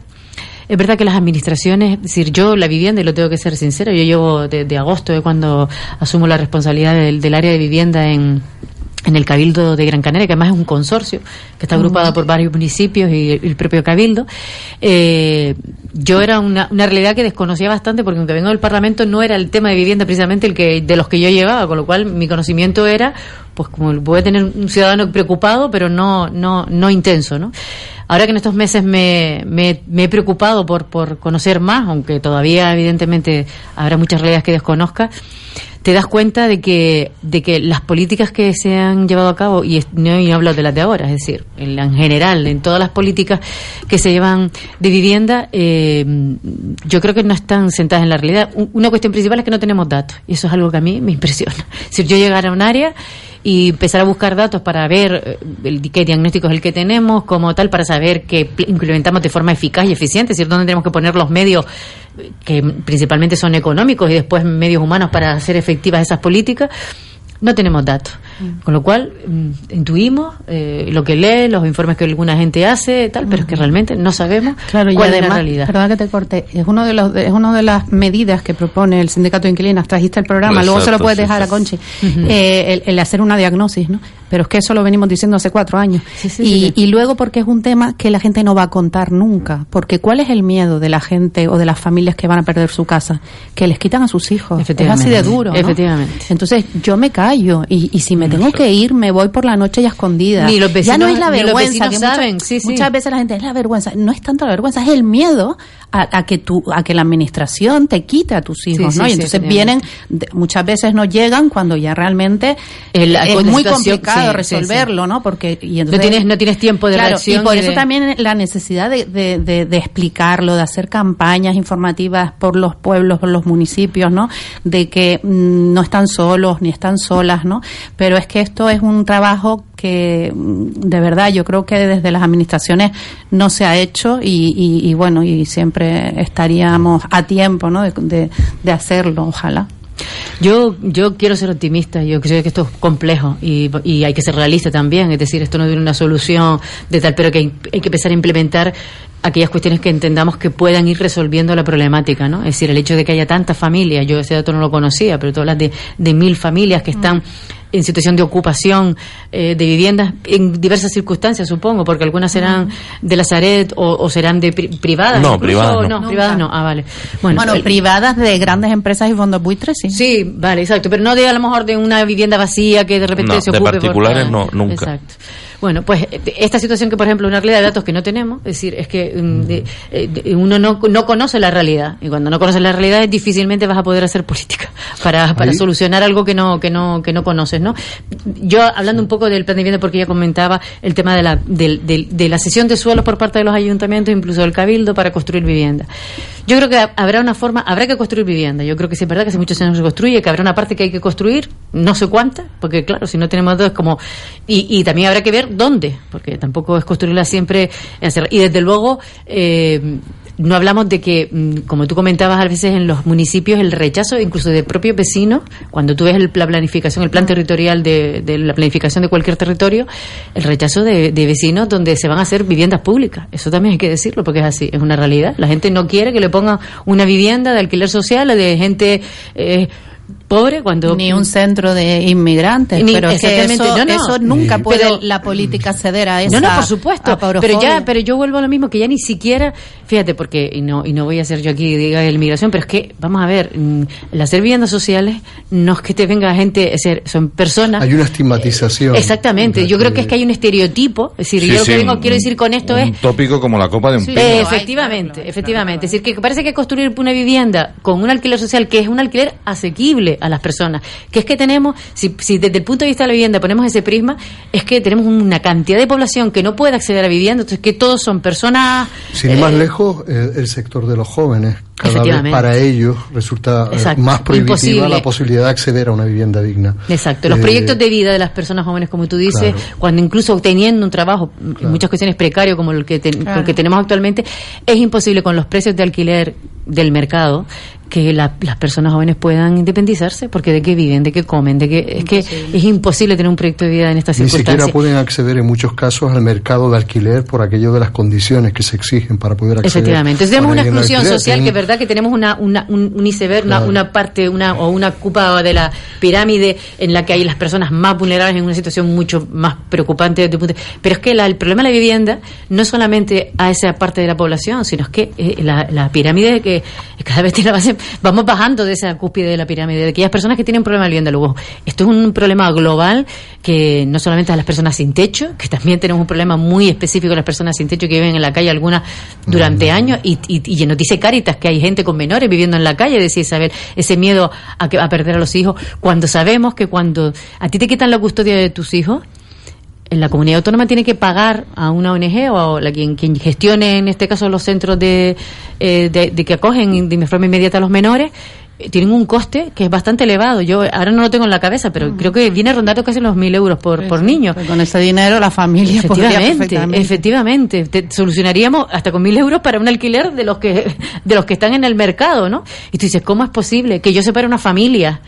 [SPEAKER 8] es verdad que las administraciones, es decir, yo la vivienda, y lo tengo que ser sincero, yo llevo de, de agosto, de cuando asumo la responsabilidad del, del área de vivienda en en el Cabildo de Gran Canaria, que además es un consorcio que está agrupado por varios municipios y el propio Cabildo. Eh, yo era una, una, realidad que desconocía bastante porque aunque vengo del Parlamento no era el tema de vivienda precisamente el que de los que yo llevaba, con lo cual mi conocimiento era pues como puede tener un ciudadano preocupado, pero no no no intenso, ¿no? Ahora que en estos meses me, me, me he preocupado por, por conocer más, aunque todavía evidentemente habrá muchas realidades que desconozca, te das cuenta de que, de que las políticas que se han llevado a cabo, y no, y no hablo de las de ahora, es decir, en, en, general, en todas las políticas que se llevan de vivienda, eh, yo creo que no están sentadas en la realidad. Una cuestión principal es que no tenemos datos, y eso es algo que a mí me impresiona. Es decir, yo llegar a un área y empezar a buscar datos para ver el, qué diagnóstico es el que tenemos, como tal, para saber que implementamos de forma eficaz y eficiente, es decir, dónde tenemos que poner los medios que principalmente son económicos y después medios humanos para hacer efectivas esas políticas, no tenemos datos. Con lo cual, intuimos eh, lo que lee, los informes que alguna gente hace, tal, pero es que realmente no sabemos
[SPEAKER 7] claro,
[SPEAKER 8] cuál
[SPEAKER 7] y además,
[SPEAKER 8] es la realidad.
[SPEAKER 7] Perdón que te corte, es uno de los es una de las medidas que propone el sindicato de inquilinas. Trajiste el programa, Exacto, luego se lo puedes sí, dejar sí. a Conchi, uh -huh. eh, el, el, hacer una diagnosis, ¿no? Pero es que eso lo venimos diciendo hace cuatro años. y, y luego porque es un tema que la gente no va a contar nunca, porque ¿cuál es el miedo de la gente o de las familias que van a perder su casa? Que les quitan a sus hijos. Es así de duro. ¿no?
[SPEAKER 8] Efectivamente.
[SPEAKER 7] Entonces yo me callo y, y si me tengo que ir me voy por la noche y a escondida.
[SPEAKER 8] Ni los vecinos,
[SPEAKER 7] ya no es la vergüenza que
[SPEAKER 8] saben.
[SPEAKER 7] Muchas,
[SPEAKER 8] sí, sí.
[SPEAKER 7] muchas veces la gente es la vergüenza. No es tanto la vergüenza, es el miedo a, a que tu, a que la administración te quite a tus hijos,
[SPEAKER 8] sí,
[SPEAKER 7] ¿no? Y entonces vienen, muchas veces no llegan cuando ya realmente
[SPEAKER 8] el,
[SPEAKER 7] es muy complicado resolverlo, ¿no? Porque y entonces,
[SPEAKER 8] no tienes no tienes tiempo de
[SPEAKER 7] claro,
[SPEAKER 8] reacción
[SPEAKER 7] y por eso
[SPEAKER 8] de...
[SPEAKER 7] también la necesidad de, de, de, de, explicarlo, de hacer campañas informativas por los pueblos, por los municipios, ¿no? De que mmm, no están solos ni están solas, ¿no? Pero es que esto es un trabajo que de verdad yo creo que desde las administraciones no se ha hecho y, y, y bueno y siempre estaríamos a tiempo ¿no? de, de, de hacerlo ojalá
[SPEAKER 8] yo, yo quiero ser optimista, yo creo que esto es complejo y, y, hay que ser realista también, es decir, esto no tiene una solución de tal, pero que hay, hay que empezar a implementar aquellas cuestiones que entendamos que puedan ir resolviendo la problemática, ¿no? Es decir, el hecho de que haya tantas familias, yo ese dato no lo conocía, pero tú hablas de, de mil familias que están... Mm en situación de ocupación eh, de viviendas en diversas circunstancias, supongo, porque algunas serán de la Saret o, o serán de pri privadas.
[SPEAKER 1] No, privadas
[SPEAKER 8] no. no privadas no. Ah, vale.
[SPEAKER 7] Bueno, bueno el, privadas de grandes empresas y fondos buitres, sí.
[SPEAKER 8] Sí, vale, exacto, pero no de a lo mejor de una vivienda vacía que de repente
[SPEAKER 1] no,
[SPEAKER 8] se ocupe.
[SPEAKER 1] de particulares
[SPEAKER 8] por,
[SPEAKER 1] no, nunca.
[SPEAKER 8] Exacto. Bueno, pues esta situación que, por ejemplo, una realidad de datos que no tenemos, es decir, es que um, de, de, uno no, no conoce la realidad y cuando no conoces la realidad difícilmente vas a poder hacer política para, para solucionar algo que no que no que no conoces, ¿no? Yo hablando un poco del plan de vivienda porque ya comentaba el tema de la de, de, de la cesión de suelos por parte de los ayuntamientos, incluso del cabildo para construir vivienda. Yo creo que habrá una forma, habrá que construir vivienda. Yo creo que sí es verdad que hace muchos años se construye, que habrá una parte que hay que construir, no sé cuánta, porque claro, si no tenemos dos, como. Y, y también habrá que ver dónde, porque tampoco es construirla siempre. Y desde luego, eh, no hablamos de que, mm, como tú comentabas a veces en los municipios, el rechazo incluso de propios vecinos, cuando tú ves el- la planificación, el plan territorial de, de la planificación de cualquier territorio, el rechazo de, de vecinos donde se van a hacer viviendas públicas. Eso también hay que decirlo porque es así, es una realidad. La gente no quiere que le pongan una vivienda de alquiler social de gente eh, pobre cuando
[SPEAKER 7] Ni un centro de inmigrantes,
[SPEAKER 8] Ni-
[SPEAKER 7] pero es que
[SPEAKER 8] exactamente,
[SPEAKER 7] eso,
[SPEAKER 8] no, no.
[SPEAKER 7] eso nunca puede
[SPEAKER 8] Pero-
[SPEAKER 7] la política ceder a eso.
[SPEAKER 8] No, no, por supuesto. Pero ya,
[SPEAKER 7] pero
[SPEAKER 8] yo vuelvo a lo mismo que ya ni siquiera, fíjate, porque y no y no voy a ser yo aquí diga la inmigración, pero es que vamos a ver, mm, el hacer viviendas sociales no es que te venga gente, es decir, son personas.
[SPEAKER 5] Hay una estigmatización.
[SPEAKER 8] Exactamente. Yo creo que es que hay un estereotipo. Es decir,
[SPEAKER 6] Sí,
[SPEAKER 8] yo lo
[SPEAKER 6] sí,
[SPEAKER 8] que vengo,
[SPEAKER 6] un-
[SPEAKER 8] quiero decir con esto
[SPEAKER 6] un
[SPEAKER 8] es
[SPEAKER 6] tópico como la copa de un
[SPEAKER 7] Sí.
[SPEAKER 6] pino.
[SPEAKER 8] Efectivamente, efectivamente. Es decir, que parece que construir una vivienda con un alquiler social que es un alquiler asequible a las personas, que es que tenemos, si, si desde el punto de vista de la vivienda ponemos ese prisma, es que tenemos una cantidad de población que no puede acceder a vivienda, entonces que todos son personas...
[SPEAKER 5] Sin ir
[SPEAKER 8] eh,
[SPEAKER 5] más lejos, el, el sector de los jóvenes. Cada vez para ellos resulta eh,
[SPEAKER 8] Exacto.
[SPEAKER 5] más prohibitiva
[SPEAKER 8] Imposible.
[SPEAKER 5] la posibilidad de acceder a una vivienda digna.
[SPEAKER 8] Exacto, los
[SPEAKER 5] Eh,
[SPEAKER 8] proyectos de vida de las personas jóvenes, como tú dices,
[SPEAKER 5] Claro.
[SPEAKER 8] cuando incluso teniendo un trabajo, en muchas cuestiones precario como el que, ten-
[SPEAKER 7] Claro.
[SPEAKER 8] el que tenemos actualmente, es imposible con los precios de alquiler del mercado que la- las personas jóvenes puedan independizarse, porque de qué viven, de qué comen, de qué es que es imposible tener un proyecto de vida en estas
[SPEAKER 5] Ni siquiera
[SPEAKER 8] circunstancias.
[SPEAKER 5] pueden acceder en muchos casos al mercado de alquiler por aquello de las condiciones que se exigen para poder acceder.
[SPEAKER 8] Efectivamente. Entonces
[SPEAKER 5] a
[SPEAKER 8] tenemos una
[SPEAKER 5] de
[SPEAKER 8] exclusión
[SPEAKER 5] alquiler.
[SPEAKER 8] social que es verdad que tenemos una, una- un, un iceberg, una,
[SPEAKER 5] Claro.
[SPEAKER 8] una parte una, o una cupa de la pirámide en la que hay las personas más vulnerables en una situación mucho más preocupante. desde el punto- Pero es que la- el problema de la vivienda no es solamente a esa parte de la población, sino es que eh, la, la pirámide que cada vez tiene base, vamos bajando de esa cúspide de la pirámide, de aquellas personas que tienen problema de vivienda. Luego, esto es un problema global que no solamente a las personas sin techo, que también tenemos un problema muy específico de las personas sin techo que viven en la calle algunas durante años y, y, y nos dice Caritas que hay gente con menores viviendo en la calle, decía Isabel, ese miedo a, que, a perder a los hijos, cuando sabemos que cuando a ti te quitan la custodia de tus hijos, la comunidad autónoma tiene que pagar a una ONG o a la quien, quien gestione en este caso los centros de, eh, de, de que acogen de forma inmediata a los menores eh, tienen un coste que es bastante elevado. Yo ahora no lo tengo en la cabeza, pero creo que viene rondando casi los mil euros por, por niño.
[SPEAKER 7] Pues con ese dinero la familia
[SPEAKER 8] Efectivamente, efectivamente. Te solucionaríamos hasta con mil euros para un alquiler de los que de los que están en el mercado, ¿no? Y tú dices, ¿cómo es posible que yo separe una familia?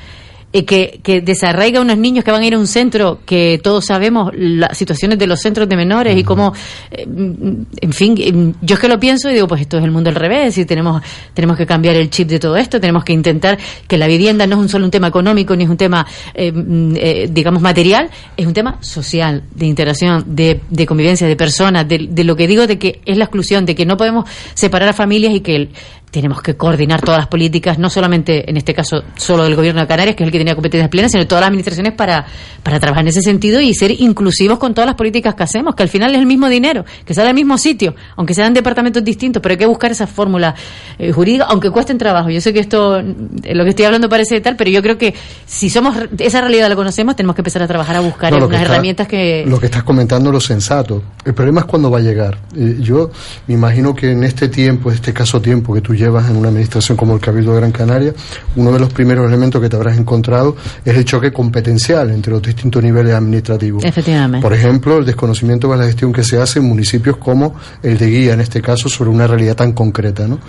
[SPEAKER 8] Eh, que, que desarraiga unos niños que van a ir a un centro que todos sabemos las situaciones de los centros de menores y cómo eh, en fin eh, yo es que lo pienso y digo pues esto es el mundo al revés y tenemos tenemos que cambiar el chip de todo esto tenemos que intentar que la vivienda no es un solo un tema económico ni es un tema eh, mm, eh, digamos material es un tema social de interacción de, de convivencia de personas de, de lo que digo de que es la exclusión de que no podemos separar a familias y que el- tenemos que coordinar todas las políticas, no solamente en este caso solo del gobierno de Canarias, que es el que tenía competencias plenas, sino todas las administraciones para, para trabajar en ese sentido y ser inclusivos con todas las políticas que hacemos, que al final es el mismo dinero, que sale al mismo sitio, aunque sean departamentos distintos, pero hay que buscar esa fórmula eh, jurídica, aunque cuesten trabajo. Yo sé que esto, eh, lo que estoy hablando parece tal, pero yo creo que si somos esa realidad la conocemos, tenemos que empezar a trabajar a buscar
[SPEAKER 5] No,
[SPEAKER 8] unas
[SPEAKER 5] está-
[SPEAKER 8] herramientas que...
[SPEAKER 5] Lo que estás comentando lo sensato. El problema es cuándo va a llegar. Eh, yo me imagino que en este tiempo, este caso tiempo que tú llevas en una administración como el Cabildo de Gran Canaria, uno de los primeros elementos que te habrás encontrado es el choque competencial entre los distintos niveles administrativos.
[SPEAKER 8] Efectivamente.
[SPEAKER 5] Por ejemplo, el desconocimiento de la gestión que se hace en municipios como el de Guía, en este caso, sobre una realidad tan concreta. ¿no?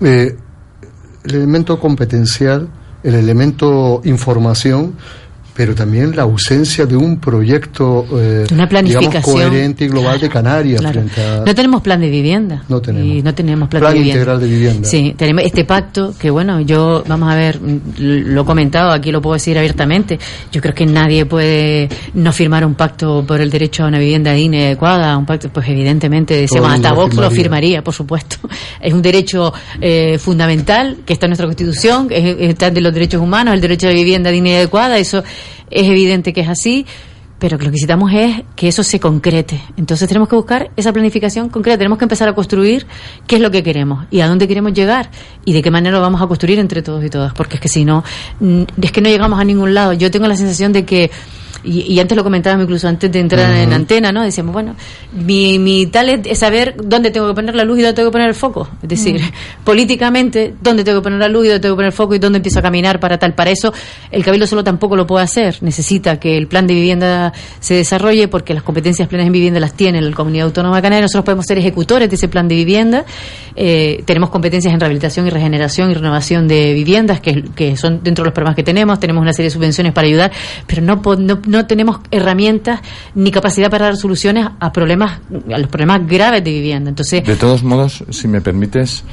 [SPEAKER 5] Eh, el elemento competencial, el elemento información, pero también la ausencia de un proyecto eh,
[SPEAKER 8] una planificación.
[SPEAKER 5] digamos, coherente y global de Canarias
[SPEAKER 8] Claro.
[SPEAKER 5] frente a
[SPEAKER 8] No tenemos plan de vivienda.
[SPEAKER 5] No tenemos.
[SPEAKER 8] Y no tenemos plan,
[SPEAKER 5] Plan
[SPEAKER 8] de vivienda.
[SPEAKER 5] integral de vivienda.
[SPEAKER 8] Sí, tenemos este pacto que, bueno, yo, vamos a ver, mm, lo he comentado, aquí lo puedo decir abiertamente. Yo creo que nadie puede no firmar un pacto por el derecho a una vivienda digna y adecuada. Un pacto, pues evidentemente, decíamos,
[SPEAKER 5] el
[SPEAKER 8] hasta Vox lo
[SPEAKER 5] firmaría.
[SPEAKER 8] por supuesto. Es un derecho eh, fundamental que está en nuestra Constitución, que es- está de los derechos humanos, el derecho a la vivienda digna y adecuada. Eso es evidente que es así. Pero que lo que necesitamos es que eso se concrete. Entonces tenemos que buscar esa planificación concreta. Tenemos que empezar a construir qué es lo que queremos y a dónde queremos llegar y de qué manera lo vamos a construir entre todos y todas. Porque es que si no, es que no llegamos a ningún lado. Yo tengo la sensación de que Y, y antes lo comentábamos incluso antes de entrar en antena, ¿no? Decíamos, bueno, mi, mi tal es, saber dónde tengo que poner la luz y dónde tengo que poner el foco. Es decir, políticamente, dónde tengo que poner la luz y dónde tengo que poner el foco y dónde empiezo a caminar para tal. Para eso, el Cabildo solo tampoco lo puede hacer. Necesita que el plan de vivienda se desarrolle porque las competencias plenas en vivienda las tiene la Comunidad Autónoma Canaria. Nosotros podemos ser ejecutores de ese plan de vivienda. Eh, tenemos competencias en rehabilitación y regeneración y renovación de viviendas, que, que son dentro de los programas que tenemos. Tenemos una serie de subvenciones para ayudar, pero no, po- no, no tenemos herramientas ni capacidad para dar soluciones a problemas, a los problemas graves de vivienda. Entonces,
[SPEAKER 6] De todos modos, si me permites,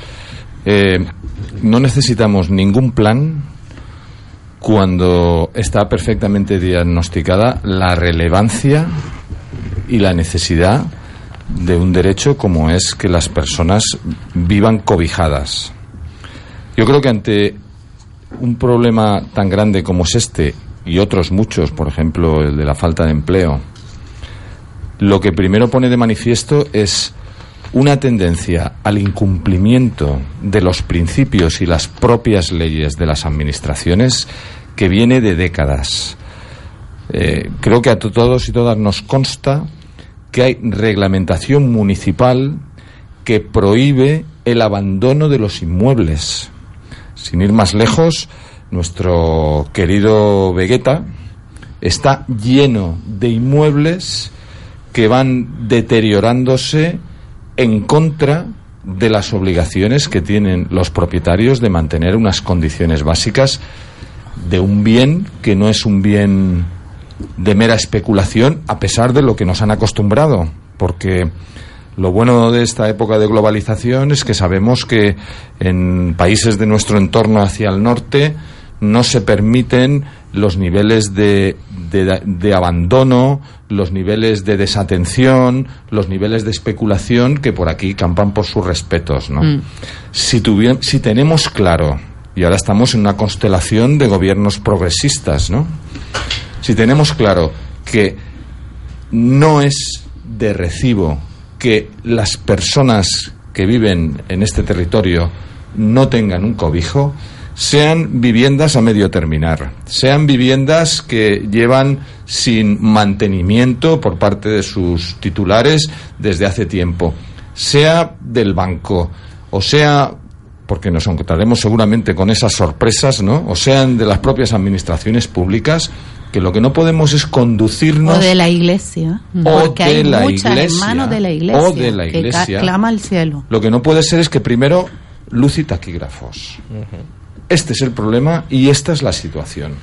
[SPEAKER 6] eh, no necesitamos ningún plan cuando está perfectamente diagnosticada la relevancia y la necesidad de un derecho como es que las personas vivan cobijadas. Yo creo que ante un problema tan grande como es este y otros muchos, por ejemplo el de la falta de empleo, lo que primero pone de manifiesto es una tendencia al incumplimiento de los principios y las propias leyes de las administraciones que viene de décadas. Eh, creo que a to- todos y todas nos consta que hay reglamentación municipal que prohíbe el abandono de los inmuebles. Sin ir más lejos, nuestro querido Vegeta está lleno de inmuebles que van deteriorándose en contra de las obligaciones que tienen los propietarios de mantener unas condiciones básicas de un bien que no es un bien de mera especulación a pesar de lo que nos han acostumbrado porque lo bueno de esta época de globalización es que sabemos que en países de nuestro entorno hacia el norte no se permiten los niveles de, de- de abandono, los niveles de desatención, los niveles de especulación que por aquí campan por sus respetos. ¿no?
[SPEAKER 8] Mm.
[SPEAKER 6] Si, si tenemos claro, y ahora estamos en una constelación de gobiernos progresistas, ¿no? si tenemos claro que no es de recibo que las personas que viven en este territorio no tengan un cobijo, sean viviendas a medio terminar, sean viviendas que llevan sin mantenimiento por parte de sus titulares desde hace tiempo, sea del banco, o sea porque nos encontraremos seguramente con esas sorpresas, ¿no? O sean de las propias administraciones públicas, que lo que no podemos es conducirnos
[SPEAKER 7] O de la iglesia.
[SPEAKER 6] O
[SPEAKER 7] Porque
[SPEAKER 6] de
[SPEAKER 7] hay
[SPEAKER 6] la
[SPEAKER 7] muchas
[SPEAKER 6] iglesia,
[SPEAKER 7] hermanos de la iglesia.
[SPEAKER 6] o de la
[SPEAKER 7] Que
[SPEAKER 6] iglesia.
[SPEAKER 7] ca- clama al cielo.
[SPEAKER 6] Lo que no puede ser es que primero luz y taquígrafos. Este es el problema y esta es la situación.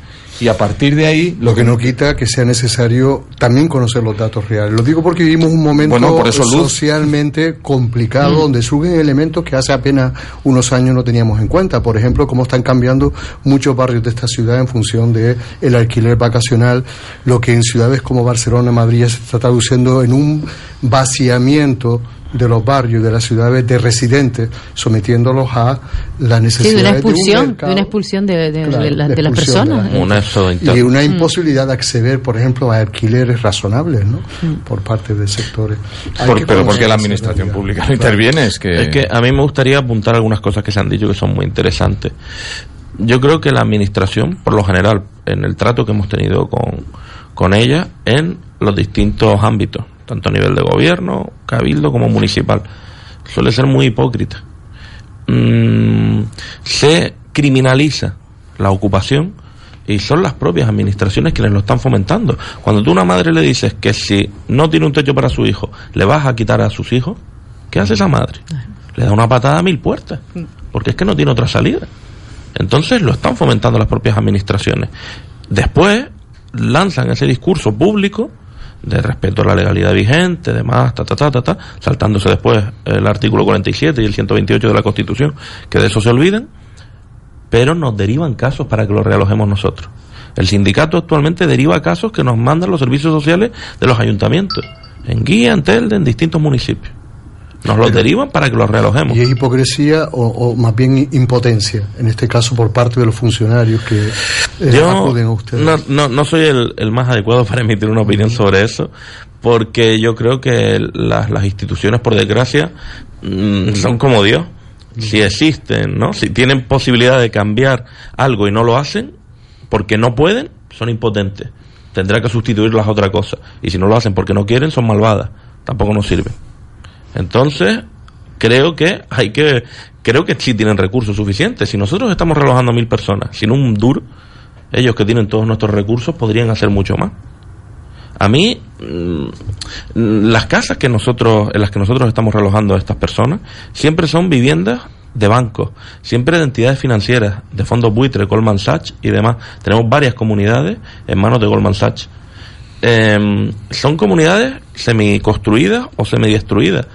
[SPEAKER 6] Y a partir de ahí,
[SPEAKER 5] Lo que no quita que sea necesario también conocer los datos reales. Lo digo porque vivimos un momento
[SPEAKER 6] Bueno, por eso, Luz.
[SPEAKER 5] socialmente complicado donde surgen elementos que hace apenas unos años no teníamos en cuenta. Por ejemplo, cómo están cambiando muchos barrios de esta ciudad en función de el alquiler vacacional, lo que en ciudades como Barcelona, Madrid se está traduciendo en un vaciamiento de los barrios, de las ciudades de residentes, sometiéndolos a la
[SPEAKER 8] sí,
[SPEAKER 5] necesidad
[SPEAKER 8] de una
[SPEAKER 5] un
[SPEAKER 8] expulsión, de
[SPEAKER 5] mercado.
[SPEAKER 8] una expulsión de, de-
[SPEAKER 5] Claro,
[SPEAKER 8] de la-
[SPEAKER 5] de
[SPEAKER 8] de las
[SPEAKER 5] expulsión de la
[SPEAKER 8] personas.
[SPEAKER 5] y una imposibilidad de acceder, por ejemplo, a alquileres razonables, ¿no? Por parte de sectores.
[SPEAKER 6] Por- pero porque la administración
[SPEAKER 5] realidad.
[SPEAKER 6] pública no interviene, es que,
[SPEAKER 1] Es que a mí me gustaría apuntar algunas cosas que se han dicho que son muy interesantes. Yo creo que la administración, por lo general, en el trato que hemos tenido con, con ella, en los distintos ámbitos, tanto a nivel de gobierno, cabildo como municipal, suele ser muy hipócrita. Mm, se criminaliza la ocupación y son las propias administraciones quienes lo están fomentando. Cuando tú a una madre le dices que si no tiene un techo para su hijo, le vas a quitar a sus hijos, ¿qué hace esa madre? Le da una patada a mil puertas, porque es que no tiene otra salida. Entonces lo están fomentando las propias administraciones. Después lanzan ese discurso público de respeto a la legalidad vigente, demás, ta, ta, ta, ta, ta, saltándose después el artículo 47 y el 128 de la Constitución, que de eso se olvidan, pero nos derivan casos para que los realojemos nosotros. El sindicato actualmente deriva casos que nos mandan los servicios sociales de los ayuntamientos, en Guía, en Telde, en distintos municipios. Nos los derivan para que los realojemos.
[SPEAKER 5] Y es hipocresía o, o más bien impotencia, en este caso por parte de los funcionarios que eh,
[SPEAKER 1] Yo
[SPEAKER 5] acuden a ustedes.
[SPEAKER 1] no, no, no soy el, el más adecuado para emitir una opinión sobre eso, porque yo creo que las, las instituciones, por desgracia, mm, son como Dios. Si existen, ¿no? Si tienen posibilidad de cambiar algo y no lo hacen, porque no pueden, son impotentes. tendrá que sustituirlas a otra cosa. Y si no lo hacen porque no quieren, son malvadas. Tampoco nos sirven. Entonces, creo que hay que, creo que sí tienen recursos suficientes. Si nosotros estamos relojando a mil personas sin un duro, ellos que tienen todos nuestros recursos podrían hacer mucho más. A mí, mm, las casas que nosotros, en las que nosotros estamos relojando a estas personas, siempre son viviendas de bancos, siempre de entidades financieras, de fondos buitre, Goldman Sachs y demás. Tenemos varias comunidades en manos de Goldman Sachs. Em, son comunidades semi-construidas o semi-destruidas.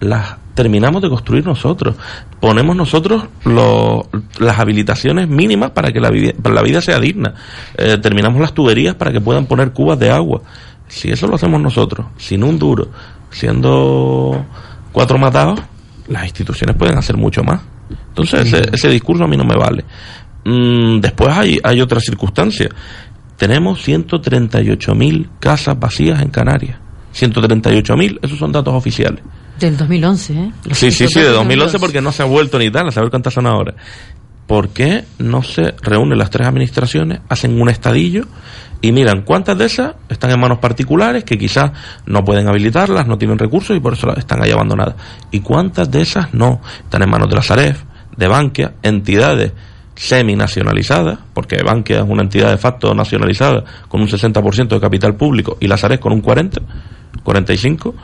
[SPEAKER 1] Las terminamos de construir nosotros. Ponemos nosotros lo- las habilitaciones mínimas para que la, para la vida sea digna. Eh, terminamos las tuberías para que puedan poner cubas de agua. Si eso lo hacemos nosotros, sin un duro, siendo cuatro matados, las instituciones pueden hacer mucho más. Entonces, ese, ese discurso a mí no me vale. Mm, después hay, hay otra circunstancia. Tenemos 138.000 casas vacías en Canarias. 138.000, esos son datos oficiales.
[SPEAKER 8] Del 2011, ¿eh? Los
[SPEAKER 1] Sí, sí, sí, de
[SPEAKER 8] datos
[SPEAKER 1] 2011 porque no se ha vuelto ni tal, a saber cuántas son ahora. ¿Por qué no se reúnen las tres administraciones, hacen un estadillo y miran cuántas de esas están en manos particulares que quizás no pueden habilitarlas, no tienen recursos y por eso las están ahí abandonadas? ¿Y cuántas de esas no? Están en manos de la Saref, de Bankia, entidades semi-nacionalizadas, porque Bankia es una entidad de facto nacionalizada con un 60% de capital público y la con un 40, 45,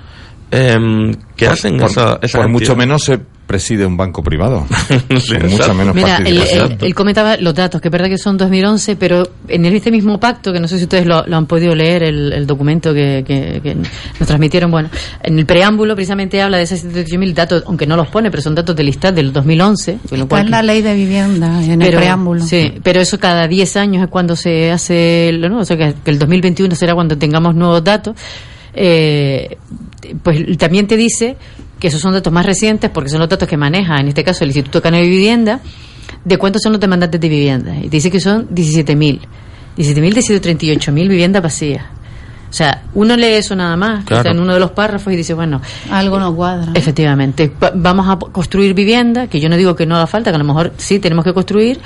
[SPEAKER 1] em, que hacen
[SPEAKER 6] por,
[SPEAKER 1] esa, esa
[SPEAKER 6] por mucho menos se preside un banco privado.
[SPEAKER 1] Sí, exacto.
[SPEAKER 6] menos
[SPEAKER 8] Mira, él, él- él comentaba los datos, que es verdad que son 2011, pero en este mismo pacto, que no sé si ustedes lo, lo han podido leer, el, el documento que, que- que nos transmitieron, bueno, en el preámbulo precisamente habla de esos 78.000 datos, aunque no los pone, pero son datos del Istat del 2011. con lo
[SPEAKER 7] Está
[SPEAKER 8] cual
[SPEAKER 7] en la ley de vivienda, en el
[SPEAKER 8] pero,
[SPEAKER 7] preámbulo.
[SPEAKER 8] Sí, pero eso cada 10 años es cuando se hace, lo nuevo, o sea que, que el 2021 será cuando tengamos nuevos datos. Eh, pues también te dice que esos son datos más recientes porque son los datos que maneja, en este caso, el Instituto Canario de Vivienda, de cuántos son los demandantes de vivienda. Y te dice que son 17.000. 17.000 de 138.000 viviendas vacías. O sea, uno lee eso nada más,
[SPEAKER 1] Claro.
[SPEAKER 8] está en uno de los párrafos y dice, bueno,
[SPEAKER 7] Algo no cuadra.
[SPEAKER 8] Efectivamente. Va- Vamos a construir vivienda, que yo no digo que no haga falta, que a lo mejor sí tenemos que construir,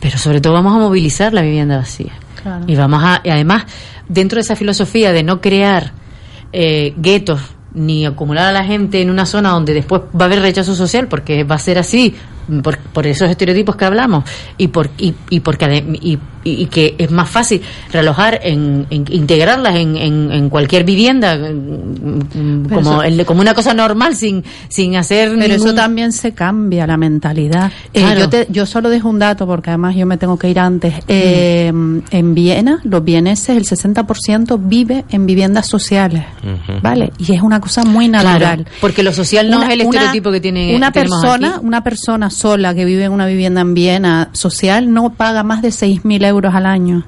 [SPEAKER 8] pero sobre todo vamos a movilizar la vivienda vacía.
[SPEAKER 7] Claro.
[SPEAKER 8] Y vamos a, y además, dentro de esa filosofía de no crear eh, guetos ni acumular a la gente en una zona donde después va a haber rechazo social, porque va a ser así, por, por esos estereotipos que hablamos, y por y, y porque y, y- y que es más fácil realojar en, en- integrarlas en, en, en cualquier vivienda como
[SPEAKER 7] eso-
[SPEAKER 8] el- como una cosa normal sin sin hacer
[SPEAKER 7] Pero eso también se cambia, la mentalidad. Eh, yo, te- yo solo dejo un dato, porque además yo me tengo que ir antes. Eh, En Viena, los vieneses, el 60% vive en viviendas sociales. ¿Vale? Y es una cosa muy
[SPEAKER 8] Claro,
[SPEAKER 7] natural.
[SPEAKER 8] porque lo social no
[SPEAKER 7] Una-
[SPEAKER 8] es el
[SPEAKER 7] una-
[SPEAKER 8] estereotipo que tiene
[SPEAKER 7] una persona
[SPEAKER 8] aquí.
[SPEAKER 7] una persona sola que vive en una vivienda en Viena social no paga más de 6.000 euros al año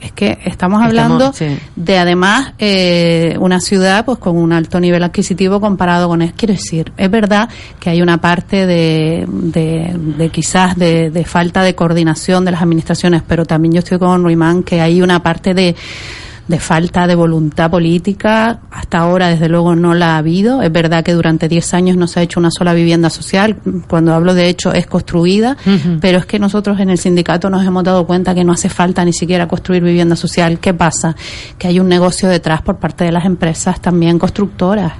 [SPEAKER 7] es que estamos hablando
[SPEAKER 8] Estamos- sí.
[SPEAKER 7] de además eh, una ciudad pues con un alto nivel adquisitivo comparado con es quiero decir es verdad que hay una parte de, de, de quizás de, de falta de coordinación de las administraciones pero también yo estoy con Ruimán que hay una parte de de falta de voluntad política. Hasta ahora, desde luego, no la ha habido. Es verdad que durante 10 años no se ha hecho una sola vivienda social. Cuando hablo de hecho, es construida. Pero es que nosotros en el sindicato nos hemos dado cuenta que no hace falta ni siquiera construir vivienda social. ¿Qué pasa? Que hay un negocio detrás por parte de las empresas también constructoras.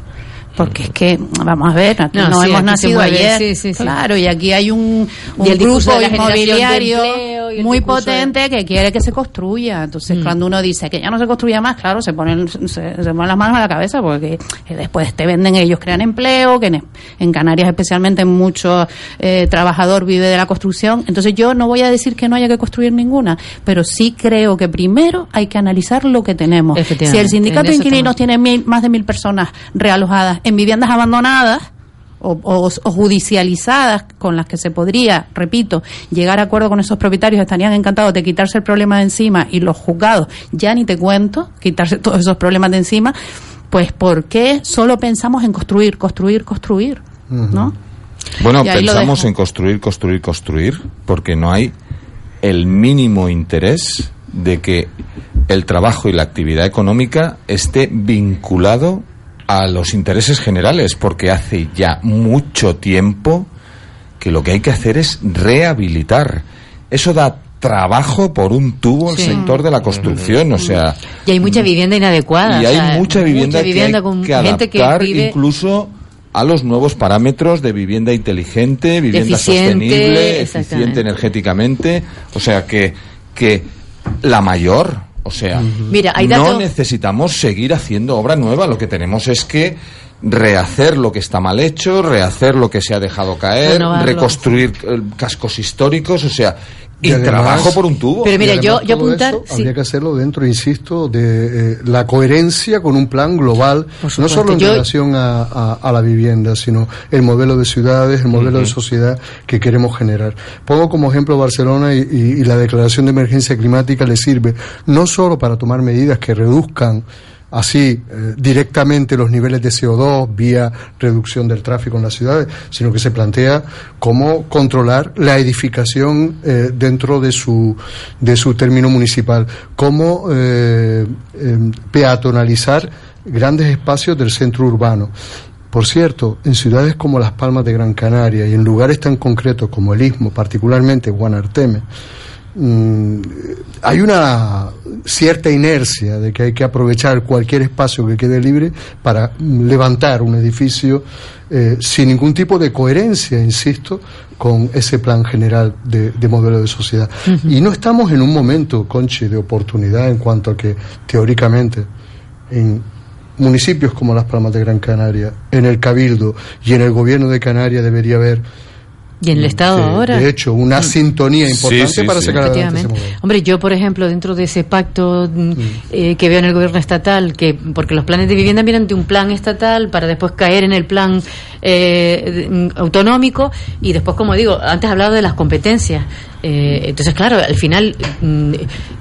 [SPEAKER 7] Porque es que, vamos a ver, aquí
[SPEAKER 8] No,
[SPEAKER 7] no,
[SPEAKER 8] sí,
[SPEAKER 7] hemos nacido
[SPEAKER 8] mueve,
[SPEAKER 7] ayer.
[SPEAKER 8] sí, sí, sí.
[SPEAKER 7] claro, y aquí hay un, un
[SPEAKER 8] Y
[SPEAKER 7] grupo inmobiliario
[SPEAKER 8] empleo
[SPEAKER 7] muy
[SPEAKER 8] de-
[SPEAKER 7] potente que quiere que se construya. Entonces,
[SPEAKER 8] Mm.
[SPEAKER 7] cuando uno dice que ya no se construya más, claro, se ponen, se, se ponen las manos a la cabeza porque eh, después te venden, ellos crean empleo, que en, en Canarias especialmente mucho eh, trabajador vive de la construcción. Entonces, yo no voy a decir que no haya que construir ninguna, pero sí creo que primero hay que analizar lo que tenemos. Si el sindicato de inquilinos tiene mil, más de mil personas realojadas en viviendas abandonadas, o, o- o judicializadas con las que se podría, repito, llegar a acuerdo con esos propietarios, estarían encantados de quitarse el problema de encima y los juzgados, ya ni te cuento, quitarse todos esos problemas de encima, pues ¿por qué solo pensamos en construir, construir, construir? ¿No?
[SPEAKER 6] Bueno, pensamos en construir, construir, construir, porque no hay el mínimo interés de que el trabajo y la actividad económica esté vinculado a los intereses generales, porque hace ya mucho tiempo que lo que hay que hacer es rehabilitar. Eso da trabajo por un tubo el
[SPEAKER 8] Sí.
[SPEAKER 6] sector de la construcción, o sea,
[SPEAKER 8] Y hay mucha vivienda inadecuada.
[SPEAKER 6] y
[SPEAKER 8] o
[SPEAKER 6] hay
[SPEAKER 8] sea,
[SPEAKER 6] mucha vivienda, que hay
[SPEAKER 8] con
[SPEAKER 6] que
[SPEAKER 8] gente que
[SPEAKER 6] adaptar
[SPEAKER 8] vive
[SPEAKER 6] incluso a los nuevos parámetros de vivienda inteligente, vivienda sostenible, eficiente energéticamente, o sea que que la mayor, o sea,
[SPEAKER 8] Mira, hay
[SPEAKER 6] no necesitamos seguir haciendo obra nueva, lo que tenemos es que rehacer lo que está mal hecho, rehacer lo que se ha dejado caer,
[SPEAKER 8] Renovarlo.
[SPEAKER 6] reconstruir eh, cascos históricos, o sea, y,
[SPEAKER 5] Y además-
[SPEAKER 6] trabajo por un tubo.
[SPEAKER 8] Pero mira, yo- yo apuntar,
[SPEAKER 5] eso
[SPEAKER 8] sí.
[SPEAKER 5] Habría que hacerlo dentro, insisto, de eh, la coherencia con un plan global, no solo en
[SPEAKER 8] Yo-
[SPEAKER 5] relación a, a- a la vivienda, sino el modelo de ciudades, el modelo de sociedad que queremos generar. Pongo como ejemplo Barcelona y, y- y la declaración de emergencia climática le sirve no solo para tomar medidas que reduzcan así eh, directamente los niveles de CO2 vía reducción del tráfico en las ciudades, sino que se plantea cómo controlar la edificación eh, dentro de su de su término municipal, cómo eh, em, peatonalizar grandes espacios del centro urbano. Por cierto, en ciudades como Las Palmas de Gran Canaria y en lugares tan concretos como el Istmo, particularmente Guanarteme, mm, hay una cierta inercia de que hay que aprovechar cualquier espacio que quede libre para levantar un edificio eh, sin ningún tipo de coherencia, insisto, con ese plan general de, de modelo de sociedad. Y no estamos en un momento, Conchi, de oportunidad en cuanto a que teóricamente en municipios como Las Palmas de Gran Canaria, en el Cabildo y en el gobierno de Canarias debería haber
[SPEAKER 8] y en el Estado ahora.
[SPEAKER 5] de hecho una sintonía
[SPEAKER 6] Sí,
[SPEAKER 5] importante
[SPEAKER 6] sí,
[SPEAKER 5] para
[SPEAKER 6] sí.
[SPEAKER 5] sacar adelante ese.
[SPEAKER 8] Hombre, yo, por ejemplo, dentro de ese pacto mm, eh, que veo en el gobierno estatal, que porque los planes de vivienda vienen de un plan estatal para después caer en el plan eh, mm, autonómico y después, como digo, antes hablaba de las competencias. Eh, entonces, claro, al final mm,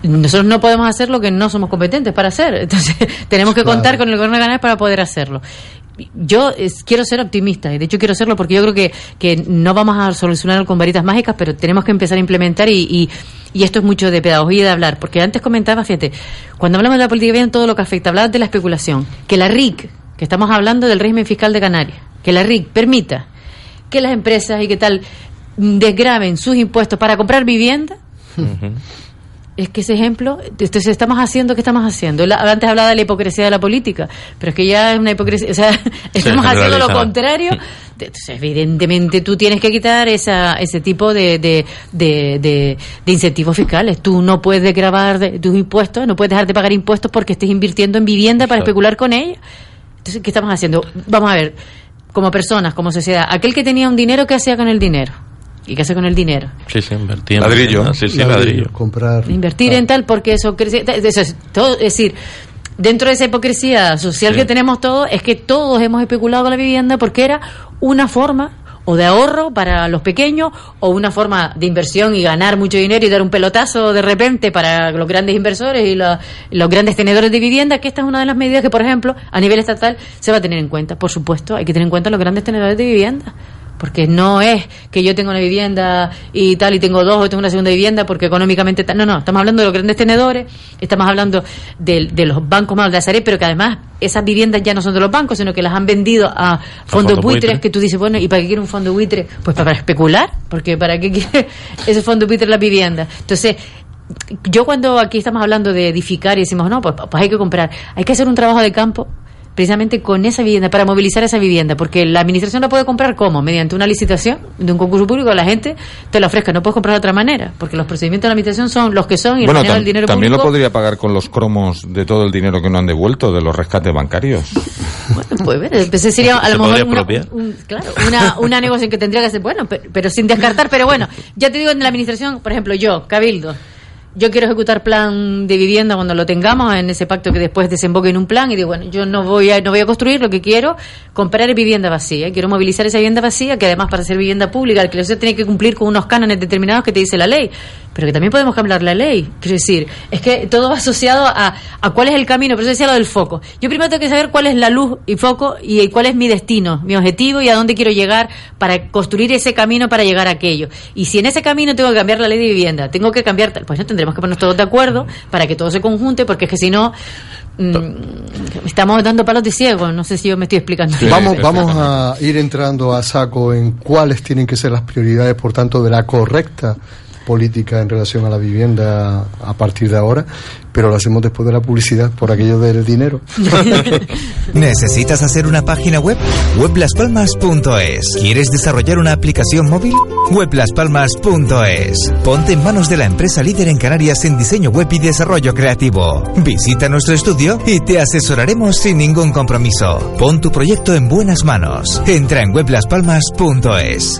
[SPEAKER 8] nosotros no podemos hacer lo que no somos competentes para hacer. Entonces, tenemos que contar con el gobierno de Canarias para poder hacerlo. Yo quiero ser optimista, y de hecho quiero serlo porque yo creo que, que no vamos a solucionarlo con varitas mágicas, pero tenemos que empezar a implementar y, y, esto es mucho de pedagogía de hablar, porque antes comentaba, fíjate, cuando hablamos de la política bien todo lo que afecta, hablabas de la especulación, que la RIC, que estamos hablando del régimen fiscal de Canarias, que la RIC permita que las empresas y que tal desgraven sus impuestos para comprar vivienda, es que ese ejemplo, entonces estamos haciendo, ¿qué estamos haciendo? La- antes hablaba de la hipocresía de la política, pero es que ya es una hipocresía, o sea, estamos haciendo lo contrario. Entonces, evidentemente tú tienes que quitar esa, ese tipo de, de, de, de- de incentivos fiscales. Tú no puedes grabar de, tus impuestos, no puedes dejar de pagar impuestos porque estés invirtiendo en vivienda para
[SPEAKER 1] Exacto.
[SPEAKER 8] especular con ella. Entonces, ¿qué estamos haciendo? Vamos a ver, como personas, como sociedad, aquel que tenía un dinero, ¿qué hacía con el dinero? ¿Y qué hace con el dinero?
[SPEAKER 1] Sí, sí, invertir. en-
[SPEAKER 6] Ladrillo.
[SPEAKER 1] Sí, sí,
[SPEAKER 5] Ladrillo,
[SPEAKER 1] ladrillo.
[SPEAKER 5] comprar
[SPEAKER 8] Invertir en tal porque eso crece. Eso es, todo, es decir, dentro de esa hipocresía social
[SPEAKER 1] Sí.
[SPEAKER 8] que tenemos todos, es que todos hemos especulado con la vivienda porque era una forma o de ahorro para los pequeños o una forma de inversión y ganar mucho dinero y dar un pelotazo de repente para los grandes inversores y la- los grandes tenedores de vivienda, que esta es una de las medidas que, por ejemplo, a nivel estatal se va a tener en cuenta. Por supuesto, hay que tener en cuenta los grandes tenedores de vivienda. Porque no es que yo tengo una vivienda y tal, y tengo dos, o tengo una segunda vivienda, porque económicamente tal. No, no, estamos hablando de los grandes tenedores, estamos hablando de, de los bancos más de Azaré, pero que además esas viviendas ya no son de los bancos, sino que las han vendido a fondos buitres, que tú dices, bueno, ¿y para qué quiere un fondo buitre? Pues para especular, porque ¿para qué quiere ese fondo buitre la vivienda? Entonces, yo cuando aquí estamos hablando de edificar y decimos, no, pues, pues hay que comprar, hay que hacer un trabajo de campo precisamente con esa vivienda, para movilizar esa vivienda, porque la administración la puede comprar ¿cómo? Mediante una licitación de un concurso público, la gente te la ofrezca, no puedes comprar de otra manera, porque los procedimientos de la administración son los que son y el
[SPEAKER 6] Bueno,
[SPEAKER 8] manejo
[SPEAKER 6] tam-
[SPEAKER 8] del dinero
[SPEAKER 6] también
[SPEAKER 8] público.
[SPEAKER 6] lo podría pagar con los cromos de todo el dinero que no han devuelto de los rescates bancarios.
[SPEAKER 8] Bueno, pues ver, ese sería a lo mejor una, un- claro, una, una negociación que tendría que ser, bueno, pe- pero, sin descartar, pero bueno, ya te digo, en la administración, por ejemplo, yo, Cabildo, yo quiero ejecutar plan de vivienda cuando lo tengamos en ese pacto que después desemboque en un plan y digo, bueno, yo no voy a, no voy a construir, lo que quiero, comprar vivienda vacía, quiero movilizar esa vivienda vacía, que además para ser vivienda pública, el que tiene que cumplir con unos cánones determinados que te dice la ley, pero que también podemos cambiar la ley, quiero decir, es que todo va asociado a, a cuál es el camino, por eso decía lo del foco. Yo primero tengo que saber cuál es la luz y foco y cuál es mi destino, mi objetivo y a dónde quiero llegar para construir ese camino para llegar a aquello. Y si en ese camino tengo que cambiar la ley de vivienda, tengo que cambiar, pues no tendremos que ponernos todos de acuerdo para que todo se conjunte, porque es que si no, mm, estamos dando palos de ciego, no sé si yo me estoy explicando.
[SPEAKER 6] Sí.
[SPEAKER 5] Vamos, vamos a ir entrando a saco en cuáles tienen que ser las prioridades, por tanto, de la correcta política en relación a la vivienda a partir de ahora, pero lo hacemos después de la publicidad por aquello del dinero.
[SPEAKER 9] ¿Necesitas hacer una página web? weblaspalmas.es. ¿Quieres desarrollar una aplicación móvil? weblaspalmas.es. Ponte en manos de la empresa líder en Canarias en diseño web y desarrollo creativo. Visita nuestro estudio y te asesoraremos sin ningún compromiso. Pon tu proyecto en buenas manos. Entra en weblaspalmas.es.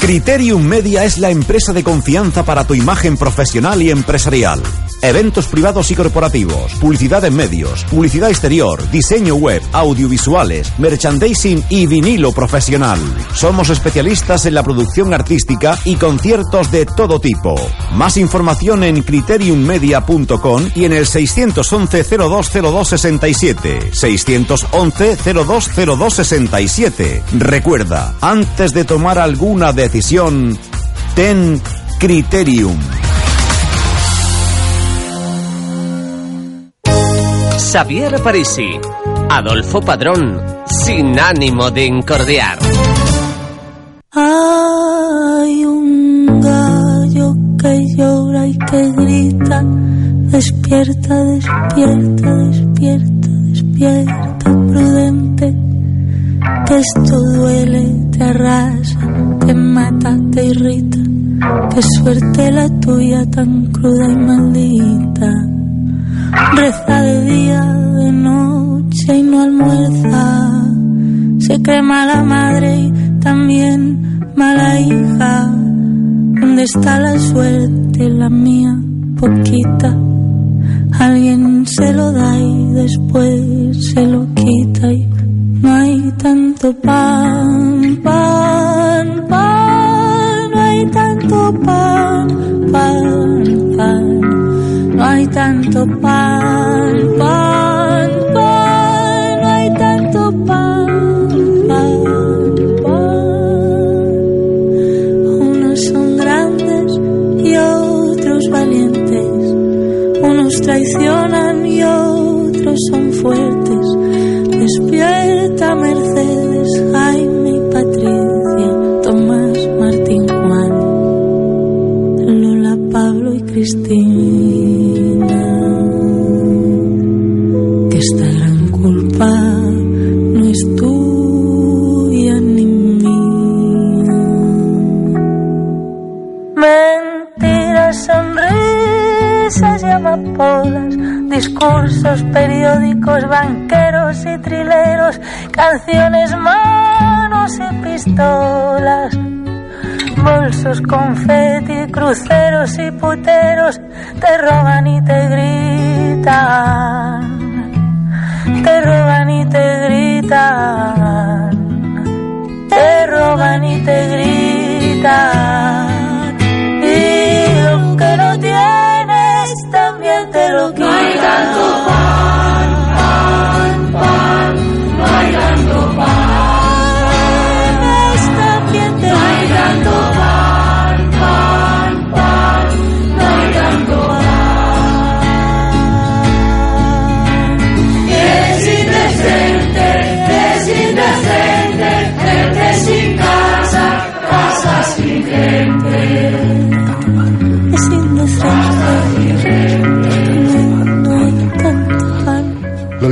[SPEAKER 10] Criterium Media es la empresa de confianza para tu imagen profesional y empresarial. Eventos privados y corporativos, publicidad en medios, publicidad exterior, diseño web, audiovisuales, merchandising y vinilo profesional. Somos especialistas en la producción artística y conciertos de todo tipo. Más información en criteriummedia.com y en el 611 020267. 611 020267. Recuerda, antes de tomar alguna decisión, ten criterium.
[SPEAKER 11] Xavier Parisi, Adolfo Padrón, sin ánimo de incordiar.
[SPEAKER 12] Hay un gallo que llora y que grita, despierta, despierta, despierta, despierta, prudente, que esto duele, te arrasa, te mata, te irrita, que suerte la tuya tan cruda y maldita. Reza de día, de noche y no almuerza. Se cree mala madre y también mala hija. ¿Dónde está la suerte, la mía, poquita? Alguien se lo da y después se lo quita y no hay tanto pan, pan, pan, no hay tanto pan, pan, tanto pan, pan, pan, no hay tanto pan, pan, pan. Unos son grandes y otros valientes, unos traicionan y otros son fuertes. Despierta Mercedes, Jaime y Patricia, Tomás, Martín, Juan, Lola, Pablo y Cristina. Esta gran culpa no es tuya ni mía. Mentiras, sonrisas y amapolas, discursos periódicos, banqueros y trileros, canciones, manos y pistolas bolsos, confeti, cruceros y puteros te roban y te gritan, te roban y te gritan,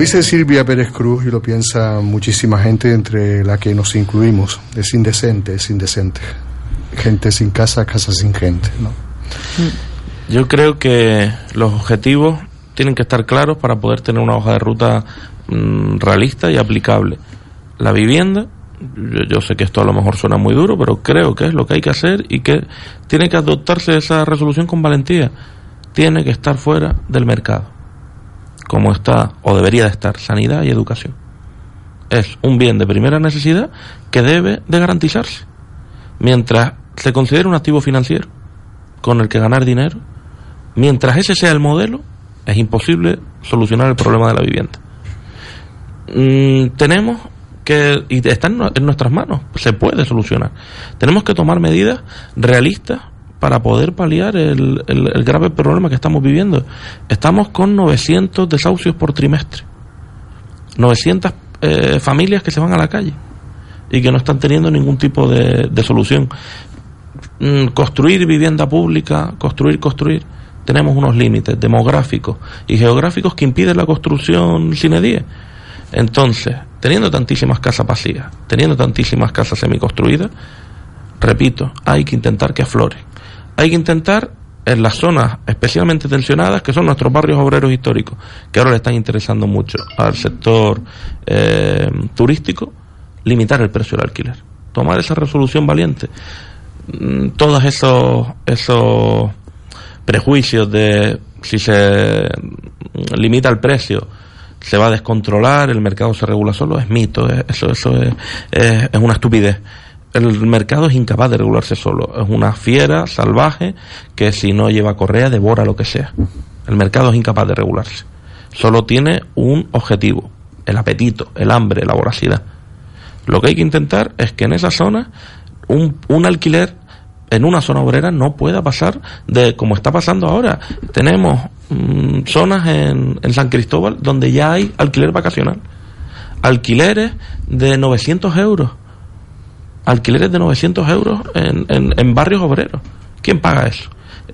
[SPEAKER 5] dice Silvia Pérez Cruz y lo piensa muchísima gente entre la que nos incluimos. Es indecente, es indecente. gente sin casa, casa sin gente.
[SPEAKER 1] Yo creo que los objetivos tienen que estar claros para poder tener una hoja de ruta mm, realista y aplicable. La vivienda, yo, yo sé que esto a lo mejor suena muy duro, pero creo que es lo que hay que hacer y que tiene que adoptarse esa resolución con valentía. Tiene que estar fuera del mercado, como está o debería de estar sanidad y educación. Es un bien de primera necesidad que debe de garantizarse. Mientras se considere un activo financiero con el que ganar dinero, mientras ese sea el modelo, es imposible solucionar el problema de la vivienda. Mm, tenemos que, y está en, nu- en nuestras manos, se puede solucionar. Tenemos que tomar medidas realistas para poder paliar el, el- grave problema que estamos viviendo. Estamos con 900 desahucios por trimestre. 900 eh, familias que se van a la calle y que no están teniendo ningún tipo de, de solución. Mm, construir vivienda pública, construir, construir, tenemos unos límites demográficos y geográficos que impiden la construcción sin edie. Entonces, teniendo tantísimas casas vacías, teniendo tantísimas casas semiconstruidas, repito, hay que intentar que aflore. Hay que intentar en las zonas especialmente tensionadas, que son nuestros barrios obreros históricos, que ahora le están interesando mucho al sector eh, turístico, limitar el precio del alquiler. Tomar esa resolución valiente. Mm, Todos esos, esos prejuicios de si se mm, limita el precio se va a descontrolar, el mercado se regula solo, es mito, es- eso, eso es, es- es una estupidez. El mercado es incapaz de regularse solo, es una fiera salvaje que si no lleva correa devora lo que sea. El mercado es incapaz de regularse. Solo tiene un objetivo, el apetito, el hambre, la voracidad. Lo que hay que intentar es que en esa zona un, un alquiler en una zona obrera no pueda pasar de como está pasando ahora. Tenemos mm, zonas en, en San Cristóbal donde ya hay alquiler vacacional. Alquileres de 900 euros. Alquileres de 900 euros en, en, en barrios obreros. ¿Quién paga eso?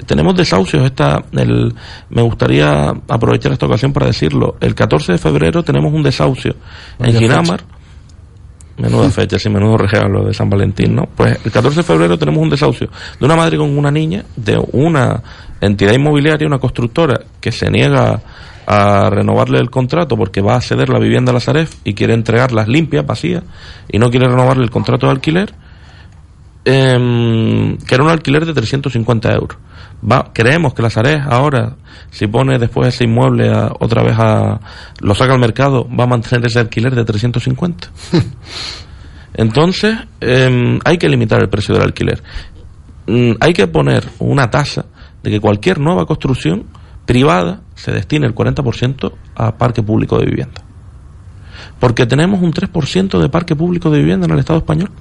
[SPEAKER 1] Tenemos desahucios. Esta, el, me gustaría aprovechar esta ocasión para decirlo. El 14 de febrero tenemos un desahucio en Ginamar. Menuda fecha, sí, menudo regalo de San Valentín, ¿no? Pues el 14 de febrero tenemos un desahucio de una madre con una niña, de una entidad inmobiliaria, una constructora, que se niega a renovarle el contrato porque va a ceder la vivienda a la Saref y quiere entregarlas limpias, vacías, y no quiere renovarle el contrato de alquiler, em, que era un alquiler de 350 euros. Va, creemos que la Saref ahora, si pone después ese inmueble a- otra vez a, lo saca al mercado, va a mantener ese alquiler de 350. Entonces, em, hay que limitar el precio del alquiler. Mm, hay que poner una tasa de que cualquier nueva construcción privada se destine el 40% a parque público de vivienda. Porque tenemos un 3% de parque público de vivienda en el Estado español.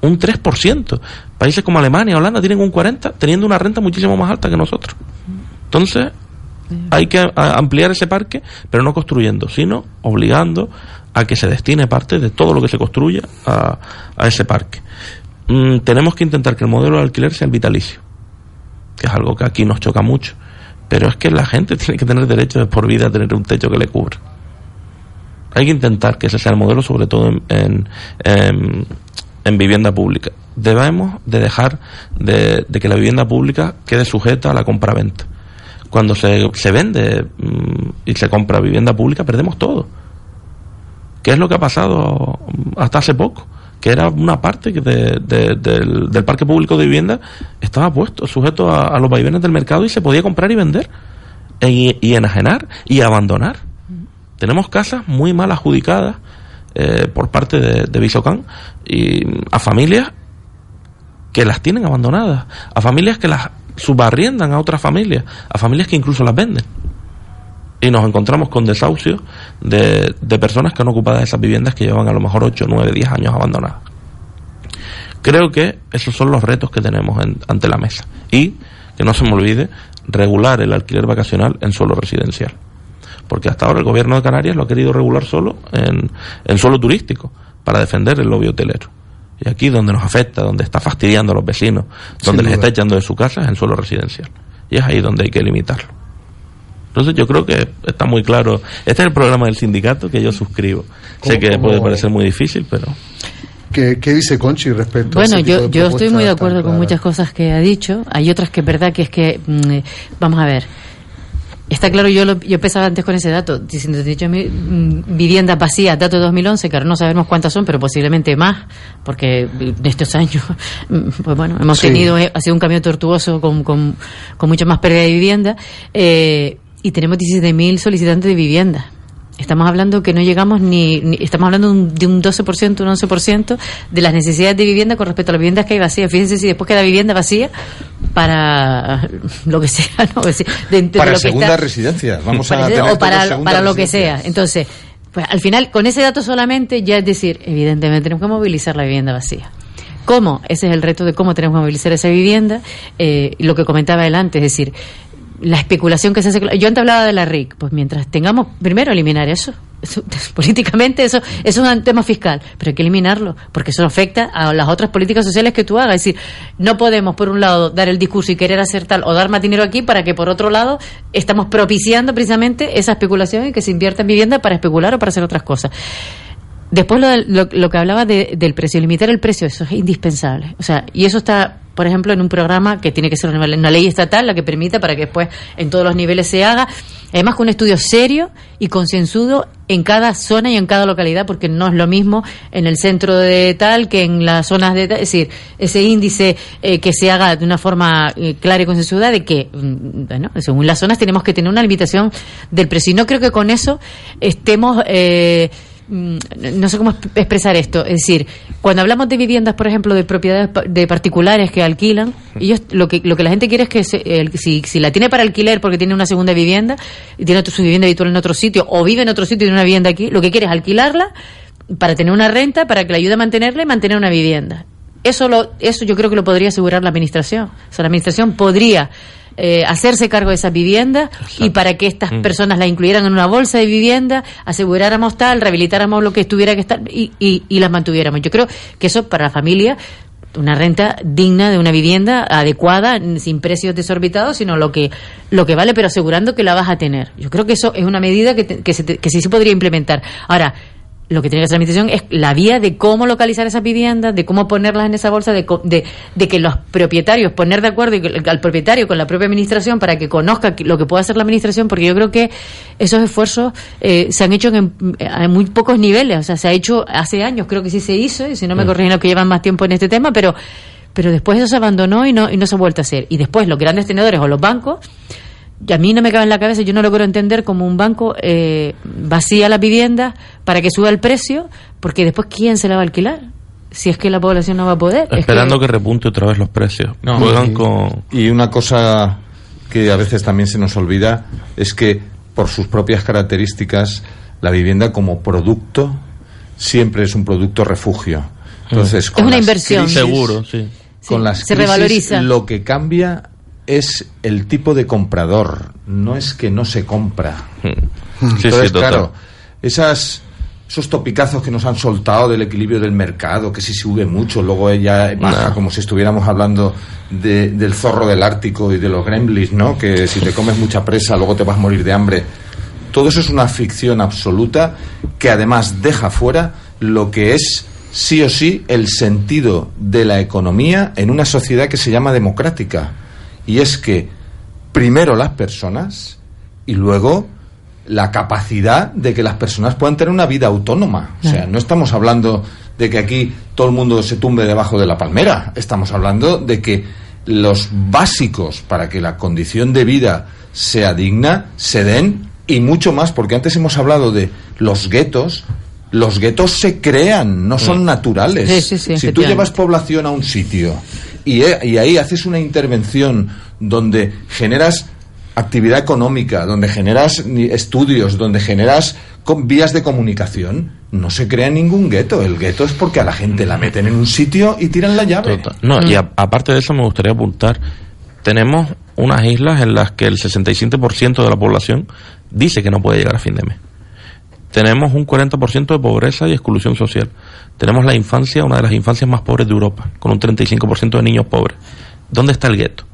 [SPEAKER 1] Un 3%. Países como Alemania, Holanda tienen un 40%, teniendo una renta muchísimo más alta que nosotros. Entonces, hay que ampliar ese parque, pero no construyendo, sino obligando a que se destine parte de todo lo que se construya a, a ese parque. Mm, tenemos que intentar que el modelo de alquiler sea el vitalicio, que es algo que aquí nos choca mucho, pero es que la gente tiene que tener derecho de por vida a tener un techo que le cubra. Hay que intentar que ese sea el modelo, sobre todo en, en, en- en vivienda pública. Debemos de dejar de, de que la vivienda pública quede sujeta a la compraventa. Cuando se, se vende mm, y se compra vivienda pública, perdemos todo. ¿Qué es lo que ha pasado hasta hace poco? Que era una parte de- de- del, parque público de vivienda estaba puesto, sujeto a, los vaivenes del mercado y se podía comprar y vender, y enajenar y abandonar. Tenemos casas muy mal adjudicadas eh, por parte de, de y a familias que las tienen abandonadas, a familias que las subarriendan a otras familias, a familias que incluso las venden. Y nos encontramos con desahucios de, de personas que han ocupado esas viviendas que llevan a lo mejor 8, 9, 10 años abandonadas. Creo que esos son los retos que tenemos en- ante la mesa. Y, que no se me olvide, regular el alquiler vacacional en suelo residencial. Porque hasta ahora el gobierno de Canarias lo ha querido regular solo en, en suelo turístico, para defender el lobby hotelero. Y aquí donde nos afecta, donde está fastidiando a los vecinos, donde les
[SPEAKER 5] duda.
[SPEAKER 1] está echando de su casa, es en suelo residencial. Y es ahí donde hay que limitarlo. Entonces yo creo que está muy claro. Este es el programa del sindicato que yo suscribo. Sé
[SPEAKER 5] ¿Cómo-
[SPEAKER 1] que
[SPEAKER 5] cómo-
[SPEAKER 1] puede parecer muy difícil, pero...
[SPEAKER 5] ¿Qué, ¿Qué, dice Conchi respecto a
[SPEAKER 8] Bueno,
[SPEAKER 5] ese tipo
[SPEAKER 8] yo, yo estoy muy de acuerdo con
[SPEAKER 5] claras?
[SPEAKER 8] muchas cosas que ha dicho. Hay otras que es verdad que es que, mm, eh, vamos a ver, está claro, yo lo, yo empezaba antes con ese dato, diciendo, mi- mm, viviendas vacías, dato de 2011, que ahora no sabemos cuántas son, pero posiblemente más, porque en estos años, mm, pues bueno, hemos
[SPEAKER 13] Sí.
[SPEAKER 8] tenido, eh, ha sido un cambio tortuoso con, con, con mucho más pérdida de vivienda, eh, y tenemos 17.000 solicitantes de vivienda. Estamos hablando que no llegamos ni, ni- estamos hablando de un, de un 12%, un 11% de las necesidades de vivienda con respecto a las viviendas que hay vacías. Fíjense si después queda vivienda vacía para lo que sea, ¿no? Es decir, de- de
[SPEAKER 6] Para
[SPEAKER 8] que está-
[SPEAKER 6] residencias. Vamos a tener
[SPEAKER 8] o para, para lo que sea. Entonces, pues al final, con ese dato solamente, ya es decir, evidentemente tenemos que movilizar la vivienda vacía. ¿Cómo? Ese es el reto de cómo tenemos que movilizar esa vivienda. Eh, lo que comentaba él antes, es decir, la especulación que se hace. Yo antes hablaba de la RIC, pues mientras tengamos, primero eliminar eso. Políticamente eso, es un tema fiscal, pero hay que eliminarlo, porque eso afecta a las otras políticas sociales que tú hagas. Es decir, no podemos, por un lado, dar el discurso y querer hacer tal o dar más dinero aquí para que, por otro lado, estamos propiciando precisamente esa especulación y que se invierta en vivienda para especular o para hacer otras cosas. Después lo, lo, lo que hablaba de- del precio, limitar el precio, eso es indispensable. O sea, y eso está, por ejemplo, en un programa que tiene que ser una, ley estatal la que permita para que después en todos los niveles se haga. Además, con un estudio serio y concienzudo en cada zona y en cada localidad, porque no es lo mismo en el centro de tal que en las zonas de tal. Es decir, ese índice eh, que se haga de una forma eh, clara y concienzuda de que, mm, bueno, según las zonas tenemos que tener una limitación del precio. Y no creo que con eso estemos. Eh, no sé cómo exp- expresar esto. Es decir, cuando hablamos de viviendas, por ejemplo, de propiedades de particulares que alquilan, ellos lo que lo que la gente quiere es que se- el- si, si la tiene para alquiler porque tiene una segunda vivienda y tiene otro- su vivienda habitual en otro sitio o vive en otro sitio y tiene una vivienda aquí, lo que quiere es alquilarla para tener una renta, para que le ayude a mantenerla y mantener una vivienda. Eso lo, eso yo creo que lo podría asegurar la administración. O sea, la administración podría eh, hacerse cargo de esas viviendas y para que estas
[SPEAKER 13] Mm.
[SPEAKER 8] personas la incluyeran en una bolsa de vivienda, aseguráramos tal, rehabilitáramos lo que estuviera que estar y, y, y las mantuviéramos. Yo creo que eso para la familia una renta digna de una vivienda adecuada, sin precios desorbitados, sino lo que lo que vale, pero asegurando que la vas a tener. Yo creo que eso es una medida que, te- que, se te- que sí se podría implementar. Ahora, lo que tiene que hacer la administración es la vía de cómo localizar esas viviendas, de cómo ponerlas en esa bolsa, de, de, de que los propietarios, poner de acuerdo al propietario con la propia administración para que conozca lo que puede hacer la administración, porque yo creo que esos esfuerzos eh, se han hecho en, en muy pocos niveles, o sea, se ha hecho hace años, creo que sí se hizo, y si no me corrigen los que llevan más tiempo en este tema, pero pero después eso se abandonó y no, y no se ha vuelto a hacer. Y después los grandes tenedores o los bancos a mí no me cabe en la cabeza, yo no logro entender cómo un banco eh, vacía las viviendas para que suba el precio, porque después ¿quién se la va a alquilar? Si es que la población no va a poder. Es
[SPEAKER 1] Esperando que... repunte otra vez los precios.
[SPEAKER 6] No,
[SPEAKER 1] Juegan
[SPEAKER 6] y,
[SPEAKER 1] con...
[SPEAKER 6] y una cosa que a veces también se nos olvida es que por sus propias características la vivienda como producto siempre es un producto refugio. Entonces,
[SPEAKER 8] Es
[SPEAKER 6] con
[SPEAKER 8] una
[SPEAKER 6] las
[SPEAKER 8] inversión.
[SPEAKER 6] crisis-
[SPEAKER 1] Seguro, sí.
[SPEAKER 6] Con
[SPEAKER 8] Sí,
[SPEAKER 6] las
[SPEAKER 8] se
[SPEAKER 6] crisis,
[SPEAKER 8] revaloriza.
[SPEAKER 6] lo que cambia es el tipo de comprador, no es que no se compra.
[SPEAKER 1] Sí,
[SPEAKER 6] Entonces,
[SPEAKER 1] sí, total.
[SPEAKER 6] claro, esas, esos topicazos que nos han soltado del equilibrio del mercado, que si sube mucho, luego ella baja,
[SPEAKER 1] No.
[SPEAKER 6] como si estuviéramos hablando de- del zorro del Ártico y de los gremlins, ¿no? Que si te comes mucha presa, luego te vas a morir de hambre. Todo eso es una ficción absoluta que además deja fuera lo que es sí o sí el sentido de la economía en una sociedad que se llama democrática. Y es que primero las personas y luego la capacidad de que las personas puedan tener una vida autónoma. O sea, no estamos hablando de que aquí todo el mundo se tumbe debajo de la palmera. Estamos hablando de que los básicos para que la condición de vida sea digna se den y mucho más, porque antes hemos hablado de los guetos. Los guetos se crean, no son naturales.
[SPEAKER 8] Sí, sí, sí,
[SPEAKER 6] si tú llevas población a un sitio y, ahí haces una intervención donde generas actividad económica, donde generas estudios, donde generas con vías de comunicación, no se crea ningún gueto. El gueto es porque a la gente la meten en un sitio y tiran la llave.
[SPEAKER 1] No, y aparte de eso me gustaría apuntar, tenemos unas islas en las que el 67% de la población dice que no puede llegar a fin de mes. Tenemos un 40% de pobreza y exclusión social. Tenemos la infancia, una de las infancias más pobres de Europa, con un 35% de niños pobres. ¿Dónde está el gueto?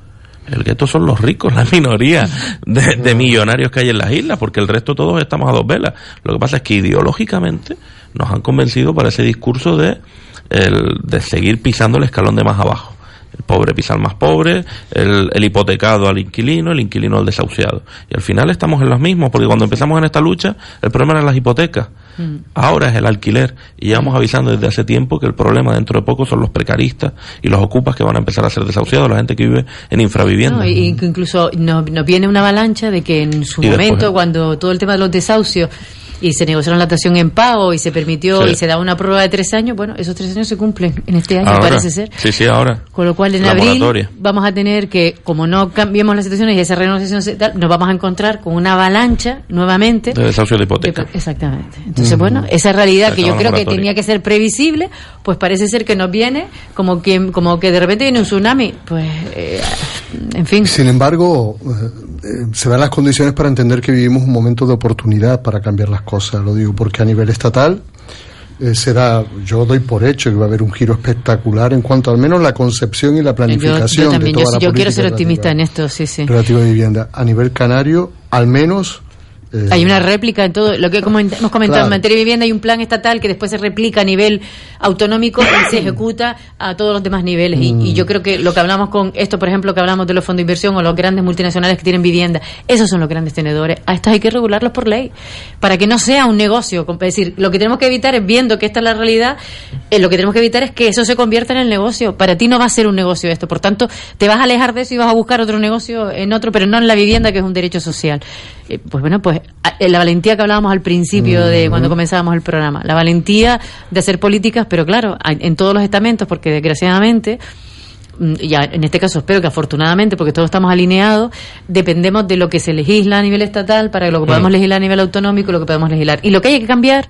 [SPEAKER 1] El gueto son los ricos, la minoría de, millonarios que hay en las islas, porque el resto todos estamos a dos velas. Lo que pasa es que ideológicamente nos han convencido para ese discurso de de seguir pisando el escalón de más abajo. El pobre pisa al más pobre, el, el hipotecado al inquilino, el inquilino al desahuciado. Y al final estamos en los mismos, porque cuando empezamos en esta lucha, el problema eran las hipotecas.
[SPEAKER 8] Mm.
[SPEAKER 1] Ahora es el alquiler. Y llevamos avisando desde hace tiempo que el problema dentro de poco son los precaristas y los ocupas que van a empezar a ser desahuciados, la gente que vive en infravivienda.
[SPEAKER 8] No, y incluso nos, nos viene una avalancha de que en su
[SPEAKER 1] Y
[SPEAKER 8] momento, cuando todo el tema de los desahucios y se negociaron la dación en pago y se permitió
[SPEAKER 1] Sí.
[SPEAKER 8] y se da una prueba de tres años, bueno, esos tres años se cumplen en este año,
[SPEAKER 1] Ahora.
[SPEAKER 8] parece ser.
[SPEAKER 1] Sí, sí, ahora.
[SPEAKER 8] Con lo cual en
[SPEAKER 1] La
[SPEAKER 8] abril
[SPEAKER 1] moratoria.
[SPEAKER 8] vamos a tener que, como no cambiemos las situaciones y esa renegociación se tal, nos vamos a encontrar con una avalancha nuevamente.
[SPEAKER 1] De desahucio de hipoteca.
[SPEAKER 8] De- exactamente. Entonces,
[SPEAKER 1] Mm.
[SPEAKER 8] bueno, esa realidad que yo creo que tenía que ser previsible, pues parece ser que nos viene como que, como que de repente viene un tsunami. Pues, eh, en fin.
[SPEAKER 5] Sin embargo, eh, eh, se dan las condiciones para entender que vivimos un momento de oportunidad para cambiar las cosas, lo digo, porque a nivel estatal eh, será, yo doy por hecho que va a haber un giro espectacular en cuanto al menos la concepción y la
[SPEAKER 8] Yo,
[SPEAKER 5] planificación
[SPEAKER 8] yo también,
[SPEAKER 5] de
[SPEAKER 8] yo,
[SPEAKER 5] toda
[SPEAKER 8] sí-
[SPEAKER 5] la
[SPEAKER 8] yo quiero ser optimista
[SPEAKER 5] relativa-
[SPEAKER 8] en esto, sí, sí.
[SPEAKER 5] relativa a vivienda. A nivel canario, al menos... eh,
[SPEAKER 8] Hay una réplica en todo lo que coment- hemos comentado
[SPEAKER 5] Claro.
[SPEAKER 8] en materia de vivienda. Hay un plan estatal que después se replica a nivel autonómico y se ejecuta a todos los demás niveles. Y, y yo creo que lo que hablamos con esto, por ejemplo, que hablamos de los fondos de inversión o los grandes multinacionales que tienen vivienda, esos son los grandes tenedores. A estos hay que regularlos por ley para que no sea un negocio. Es decir, lo que tenemos que evitar es viendo que esta es la realidad. eh, lo que tenemos que evitar es que eso se convierta en el negocio. Para ti no va a ser un negocio esto. Por tanto, te vas a alejar de eso y vas a buscar otro negocio en otro, pero no en la vivienda, que es un derecho social. Eh, pues bueno, pues a- eh, la valentía que hablábamos al principio de cuando comenzábamos el programa, la valentía de hacer políticas, pero claro, en todos los estamentos, porque desgraciadamente mm, ya en este caso espero que afortunadamente, porque todos estamos alineados, dependemos de lo que se legisla a nivel estatal para lo que podamos legislar a nivel autonómico, lo que podemos legislar. Y lo que hay que cambiar,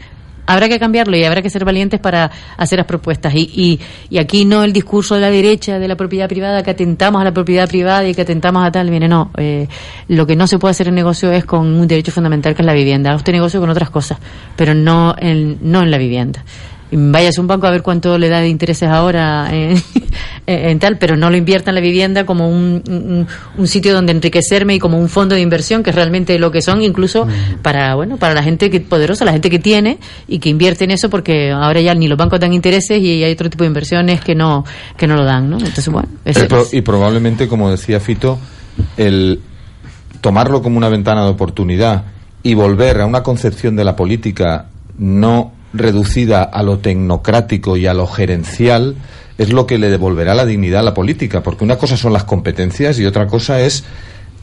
[SPEAKER 8] habrá que cambiarlo y habrá que ser valientes para hacer las propuestas. Y, y, y aquí no el discurso de la derecha, de la propiedad privada, que atentamos a la propiedad privada y que atentamos a tal, viene, no. eh, lo que no se puede hacer en negocio es con un derecho fundamental que es la vivienda. Haga usted negocio con otras cosas, pero no en, no en la vivienda. Y Váyase a un banco a ver cuánto le da de intereses ahora en, en tal, pero no lo invierta en la vivienda como un, un, un sitio donde enriquecerme y como un fondo de inversión, que es realmente lo que son, incluso para bueno para la gente que poderosa, la gente que tiene y que invierte en eso, porque ahora ya ni los bancos dan intereses y hay otro tipo de inversiones que no que no lo dan, ¿no? Entonces bueno, ese-
[SPEAKER 6] Eh, pro- y probablemente, como decía Fito, el tomarlo como una ventana de oportunidad y volver a una concepción de la política no reducida a lo tecnocrático y a lo gerencial es lo que le devolverá la dignidad a la política, porque una cosa son las competencias y otra cosa es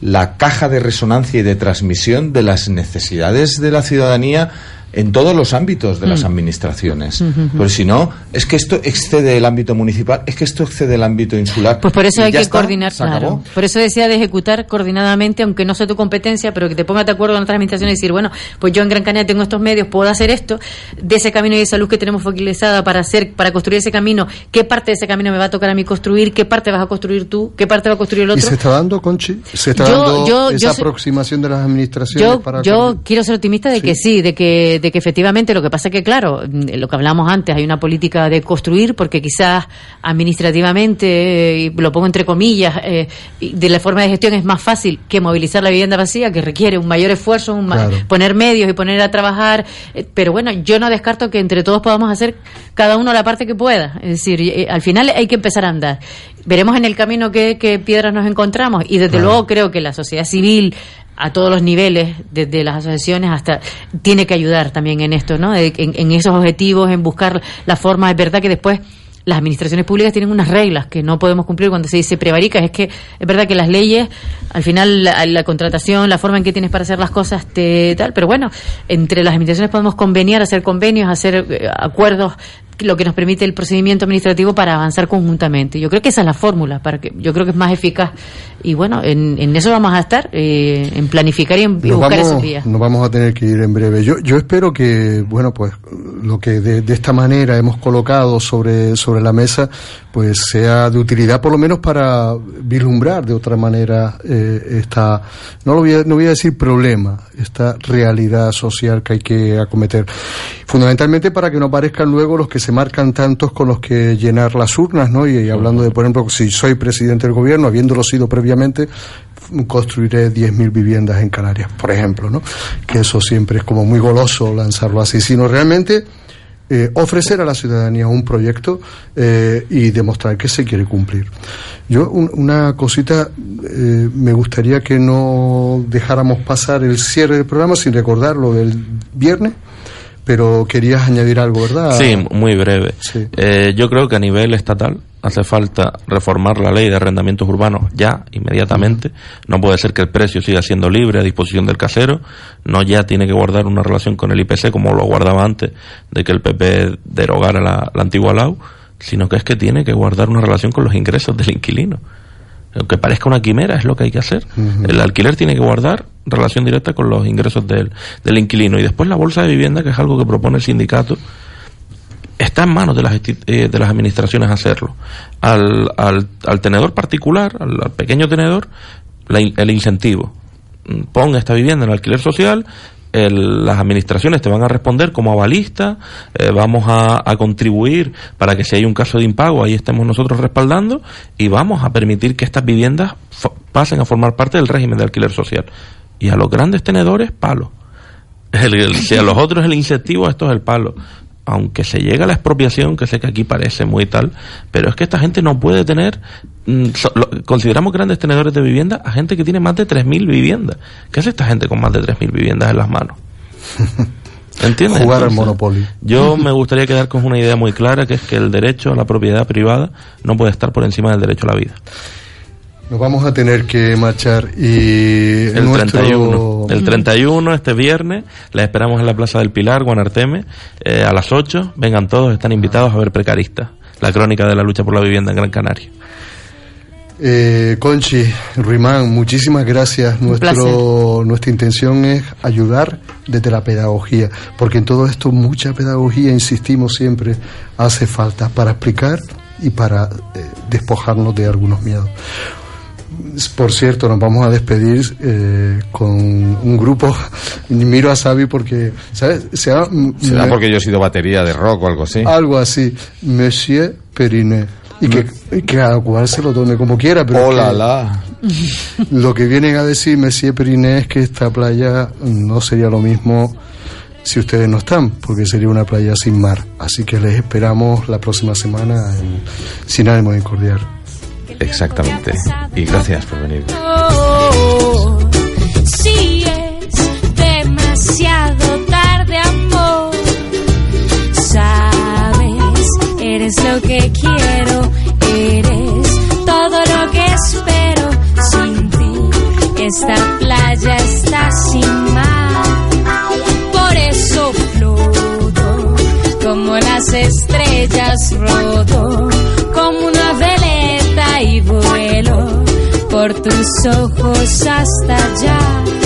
[SPEAKER 6] la caja de resonancia y de transmisión de las necesidades de la ciudadanía en todos los ámbitos de las
[SPEAKER 8] Mm.
[SPEAKER 6] administraciones. Porque si no, es que esto excede el ámbito municipal, es que esto excede el ámbito insular.
[SPEAKER 8] Pues por eso
[SPEAKER 6] Y
[SPEAKER 8] hay que
[SPEAKER 6] está,
[SPEAKER 8] coordinar, claro. Por eso decía de ejecutar coordinadamente, aunque no sea tu competencia, pero que te pongas de acuerdo con otras administraciones y decir, bueno, pues yo en Gran Canaria tengo estos medios, puedo hacer esto, de ese camino de salud que tenemos focalizada para hacer, para construir ese camino, ¿qué parte de ese camino me va a tocar a mí construir? ¿Qué parte vas a construir tú? ¿Qué parte va a construir el
[SPEAKER 5] ¿Y
[SPEAKER 8] otro?
[SPEAKER 5] se está dando, Conchi? ¿Se está
[SPEAKER 8] Yo-
[SPEAKER 5] dando
[SPEAKER 8] yo-
[SPEAKER 5] esa
[SPEAKER 8] yo
[SPEAKER 5] aproximación de las administraciones
[SPEAKER 8] Yo,
[SPEAKER 5] para...
[SPEAKER 8] yo quiero ser optimista de que sí, de que, de que efectivamente lo que pasa es que, claro, mm, lo que hablamos antes, hay una política de construir, porque quizás administrativamente, eh, y lo pongo entre comillas, eh, de la forma de gestión es más fácil que movilizar la vivienda vacía, que requiere un mayor esfuerzo, un ma-
[SPEAKER 13] Claro.
[SPEAKER 8] poner medios y poner a trabajar. eh, pero bueno, yo no descarto que entre todos podamos hacer cada uno la parte que pueda. Es decir, eh, al final hay que empezar a andar. Veremos en el camino qué, qué piedras nos encontramos y desde
[SPEAKER 13] Claro.
[SPEAKER 8] luego creo que la sociedad civil a todos los niveles, desde las asociaciones hasta, tiene que ayudar también en esto, ¿no? De- En, esos objetivos, en buscar la forma. Es verdad que después las administraciones públicas tienen unas reglas que no podemos cumplir cuando se dice prevaricas. Es que es verdad que las leyes, al final, la, la contratación, la forma en que tienes para hacer las cosas, te tal. Pero bueno, entre las administraciones podemos conveniar, hacer convenios, hacer eh, acuerdos lo que nos permite el procedimiento administrativo para avanzar conjuntamente. Yo creo que esa es la fórmula, para que yo creo que es más eficaz. Y bueno, en, en eso vamos a estar, eh, en planificar y en
[SPEAKER 5] Nos
[SPEAKER 8] buscar
[SPEAKER 5] vamos,
[SPEAKER 8] esos días.
[SPEAKER 5] nos vamos a tener que ir en breve. Yo, yo espero que, bueno, pues lo que de, de esta manera hemos colocado sobre, sobre la mesa, pues sea de utilidad por lo menos para vislumbrar de otra manera eh, esta, no lo voy a, no voy a decir problema, esta realidad social que hay que acometer. Fundamentalmente para que no aparezcan luego los que se marcan tantos con los que llenar las urnas, ¿no? Y, y hablando de, por ejemplo, si soy presidente del gobierno, habiéndolo sido previamente, construiré 10.000 viviendas en Canarias, por ejemplo, ¿no? Que eso siempre es como muy goloso lanzarlo así, sino realmente eh, ofrecer a la ciudadanía un proyecto eh, y demostrar que se quiere cumplir. Yo, un- una cosita, eh, me gustaría que no dejáramos pasar el cierre del programa sin recordar lo del viernes, pero querías añadir algo, ¿verdad?
[SPEAKER 1] Sí, muy breve. Eh, yo creo que a nivel estatal hace falta reformar la ley de arrendamientos urbanos ya, inmediatamente. No puede ser que el precio siga siendo libre a disposición del casero. No ya tiene que guardar una relación con el IPC como lo guardaba antes de que el PP derogara la, la antigua LAU, sino que es que tiene que guardar una relación con los ingresos del inquilino. Aunque parezca una quimera, es lo que hay que hacer. El alquiler tiene que guardar relación directa con los ingresos del, del inquilino. Y después la bolsa de vivienda, que es algo que propone el sindicato, está en manos de las, eh, de las administraciones hacerlo. Al, al, al tenedor particular, al, al pequeño tenedor, la el incentivo. Pon esta vivienda en alquiler social, el- las administraciones te van a responder como avalista, eh, vamos a, contribuir para que si hay un caso de impago, ahí estemos nosotros respaldando y vamos a permitir que estas viviendas pasen a formar parte del régimen de alquiler social. Y a los grandes tenedores, palo. Si a los otros el incentivo, esto es el palo. Aunque se llega a la expropiación, que sé que aquí parece muy tal, pero es que esta gente no puede tener, mm, so- lo- consideramos grandes tenedores de vivienda a gente que tiene más de 3.000 viviendas. ¿Qué hace esta gente con más de 3.000 viviendas en las manos? ¿Entiendes?
[SPEAKER 5] Jugar al Monopoly.
[SPEAKER 1] Yo me gustaría quedar con una idea muy clara, que es que el derecho a la propiedad privada no puede estar por encima del derecho a la vida.
[SPEAKER 5] Nos vamos a tener que marchar y
[SPEAKER 1] El
[SPEAKER 5] nuestro-
[SPEAKER 1] 31. El 31, este viernes, les esperamos en la Plaza del Pilar, Guanarteme, eh, a las 8. Vengan todos, están invitados a ver Precaristas, la crónica de la lucha por la vivienda en Gran Canaria.
[SPEAKER 5] Eh, Conchi, Ruimán, muchísimas gracias. Nuestro, nuestra intención es ayudar desde la pedagogía, porque en todo esto mucha pedagogía, insistimos siempre, hace falta para explicar y para eh, despojarnos de algunos miedos. Por cierto, nos vamos a despedir eh, con un grupo. Miro a Xavi porque, ¿sabes? Se llama-
[SPEAKER 6] Será
[SPEAKER 5] me-
[SPEAKER 6] porque yo he sido batería de rock o algo así.
[SPEAKER 5] algo así, Monsieur Periné. Y que, y que a cual se lo tome como quiera, pero
[SPEAKER 6] la,
[SPEAKER 5] que
[SPEAKER 6] la.
[SPEAKER 5] lo que vienen a decir Monsieur Periné es que esta playa no sería lo mismo si ustedes no están, porque sería una playa sin mar. Así que les esperamos la próxima semana en Sin ánimo de incordiar.
[SPEAKER 6] Exactamente. Y gracias por venir.
[SPEAKER 13] Si es demasiado tarde, amor. Sabes, eres lo que quiero, eres todo lo que espero. Sin ti, esta playa está sin mar. Por eso floto como las estrellas, roto por tus ojos hasta allá.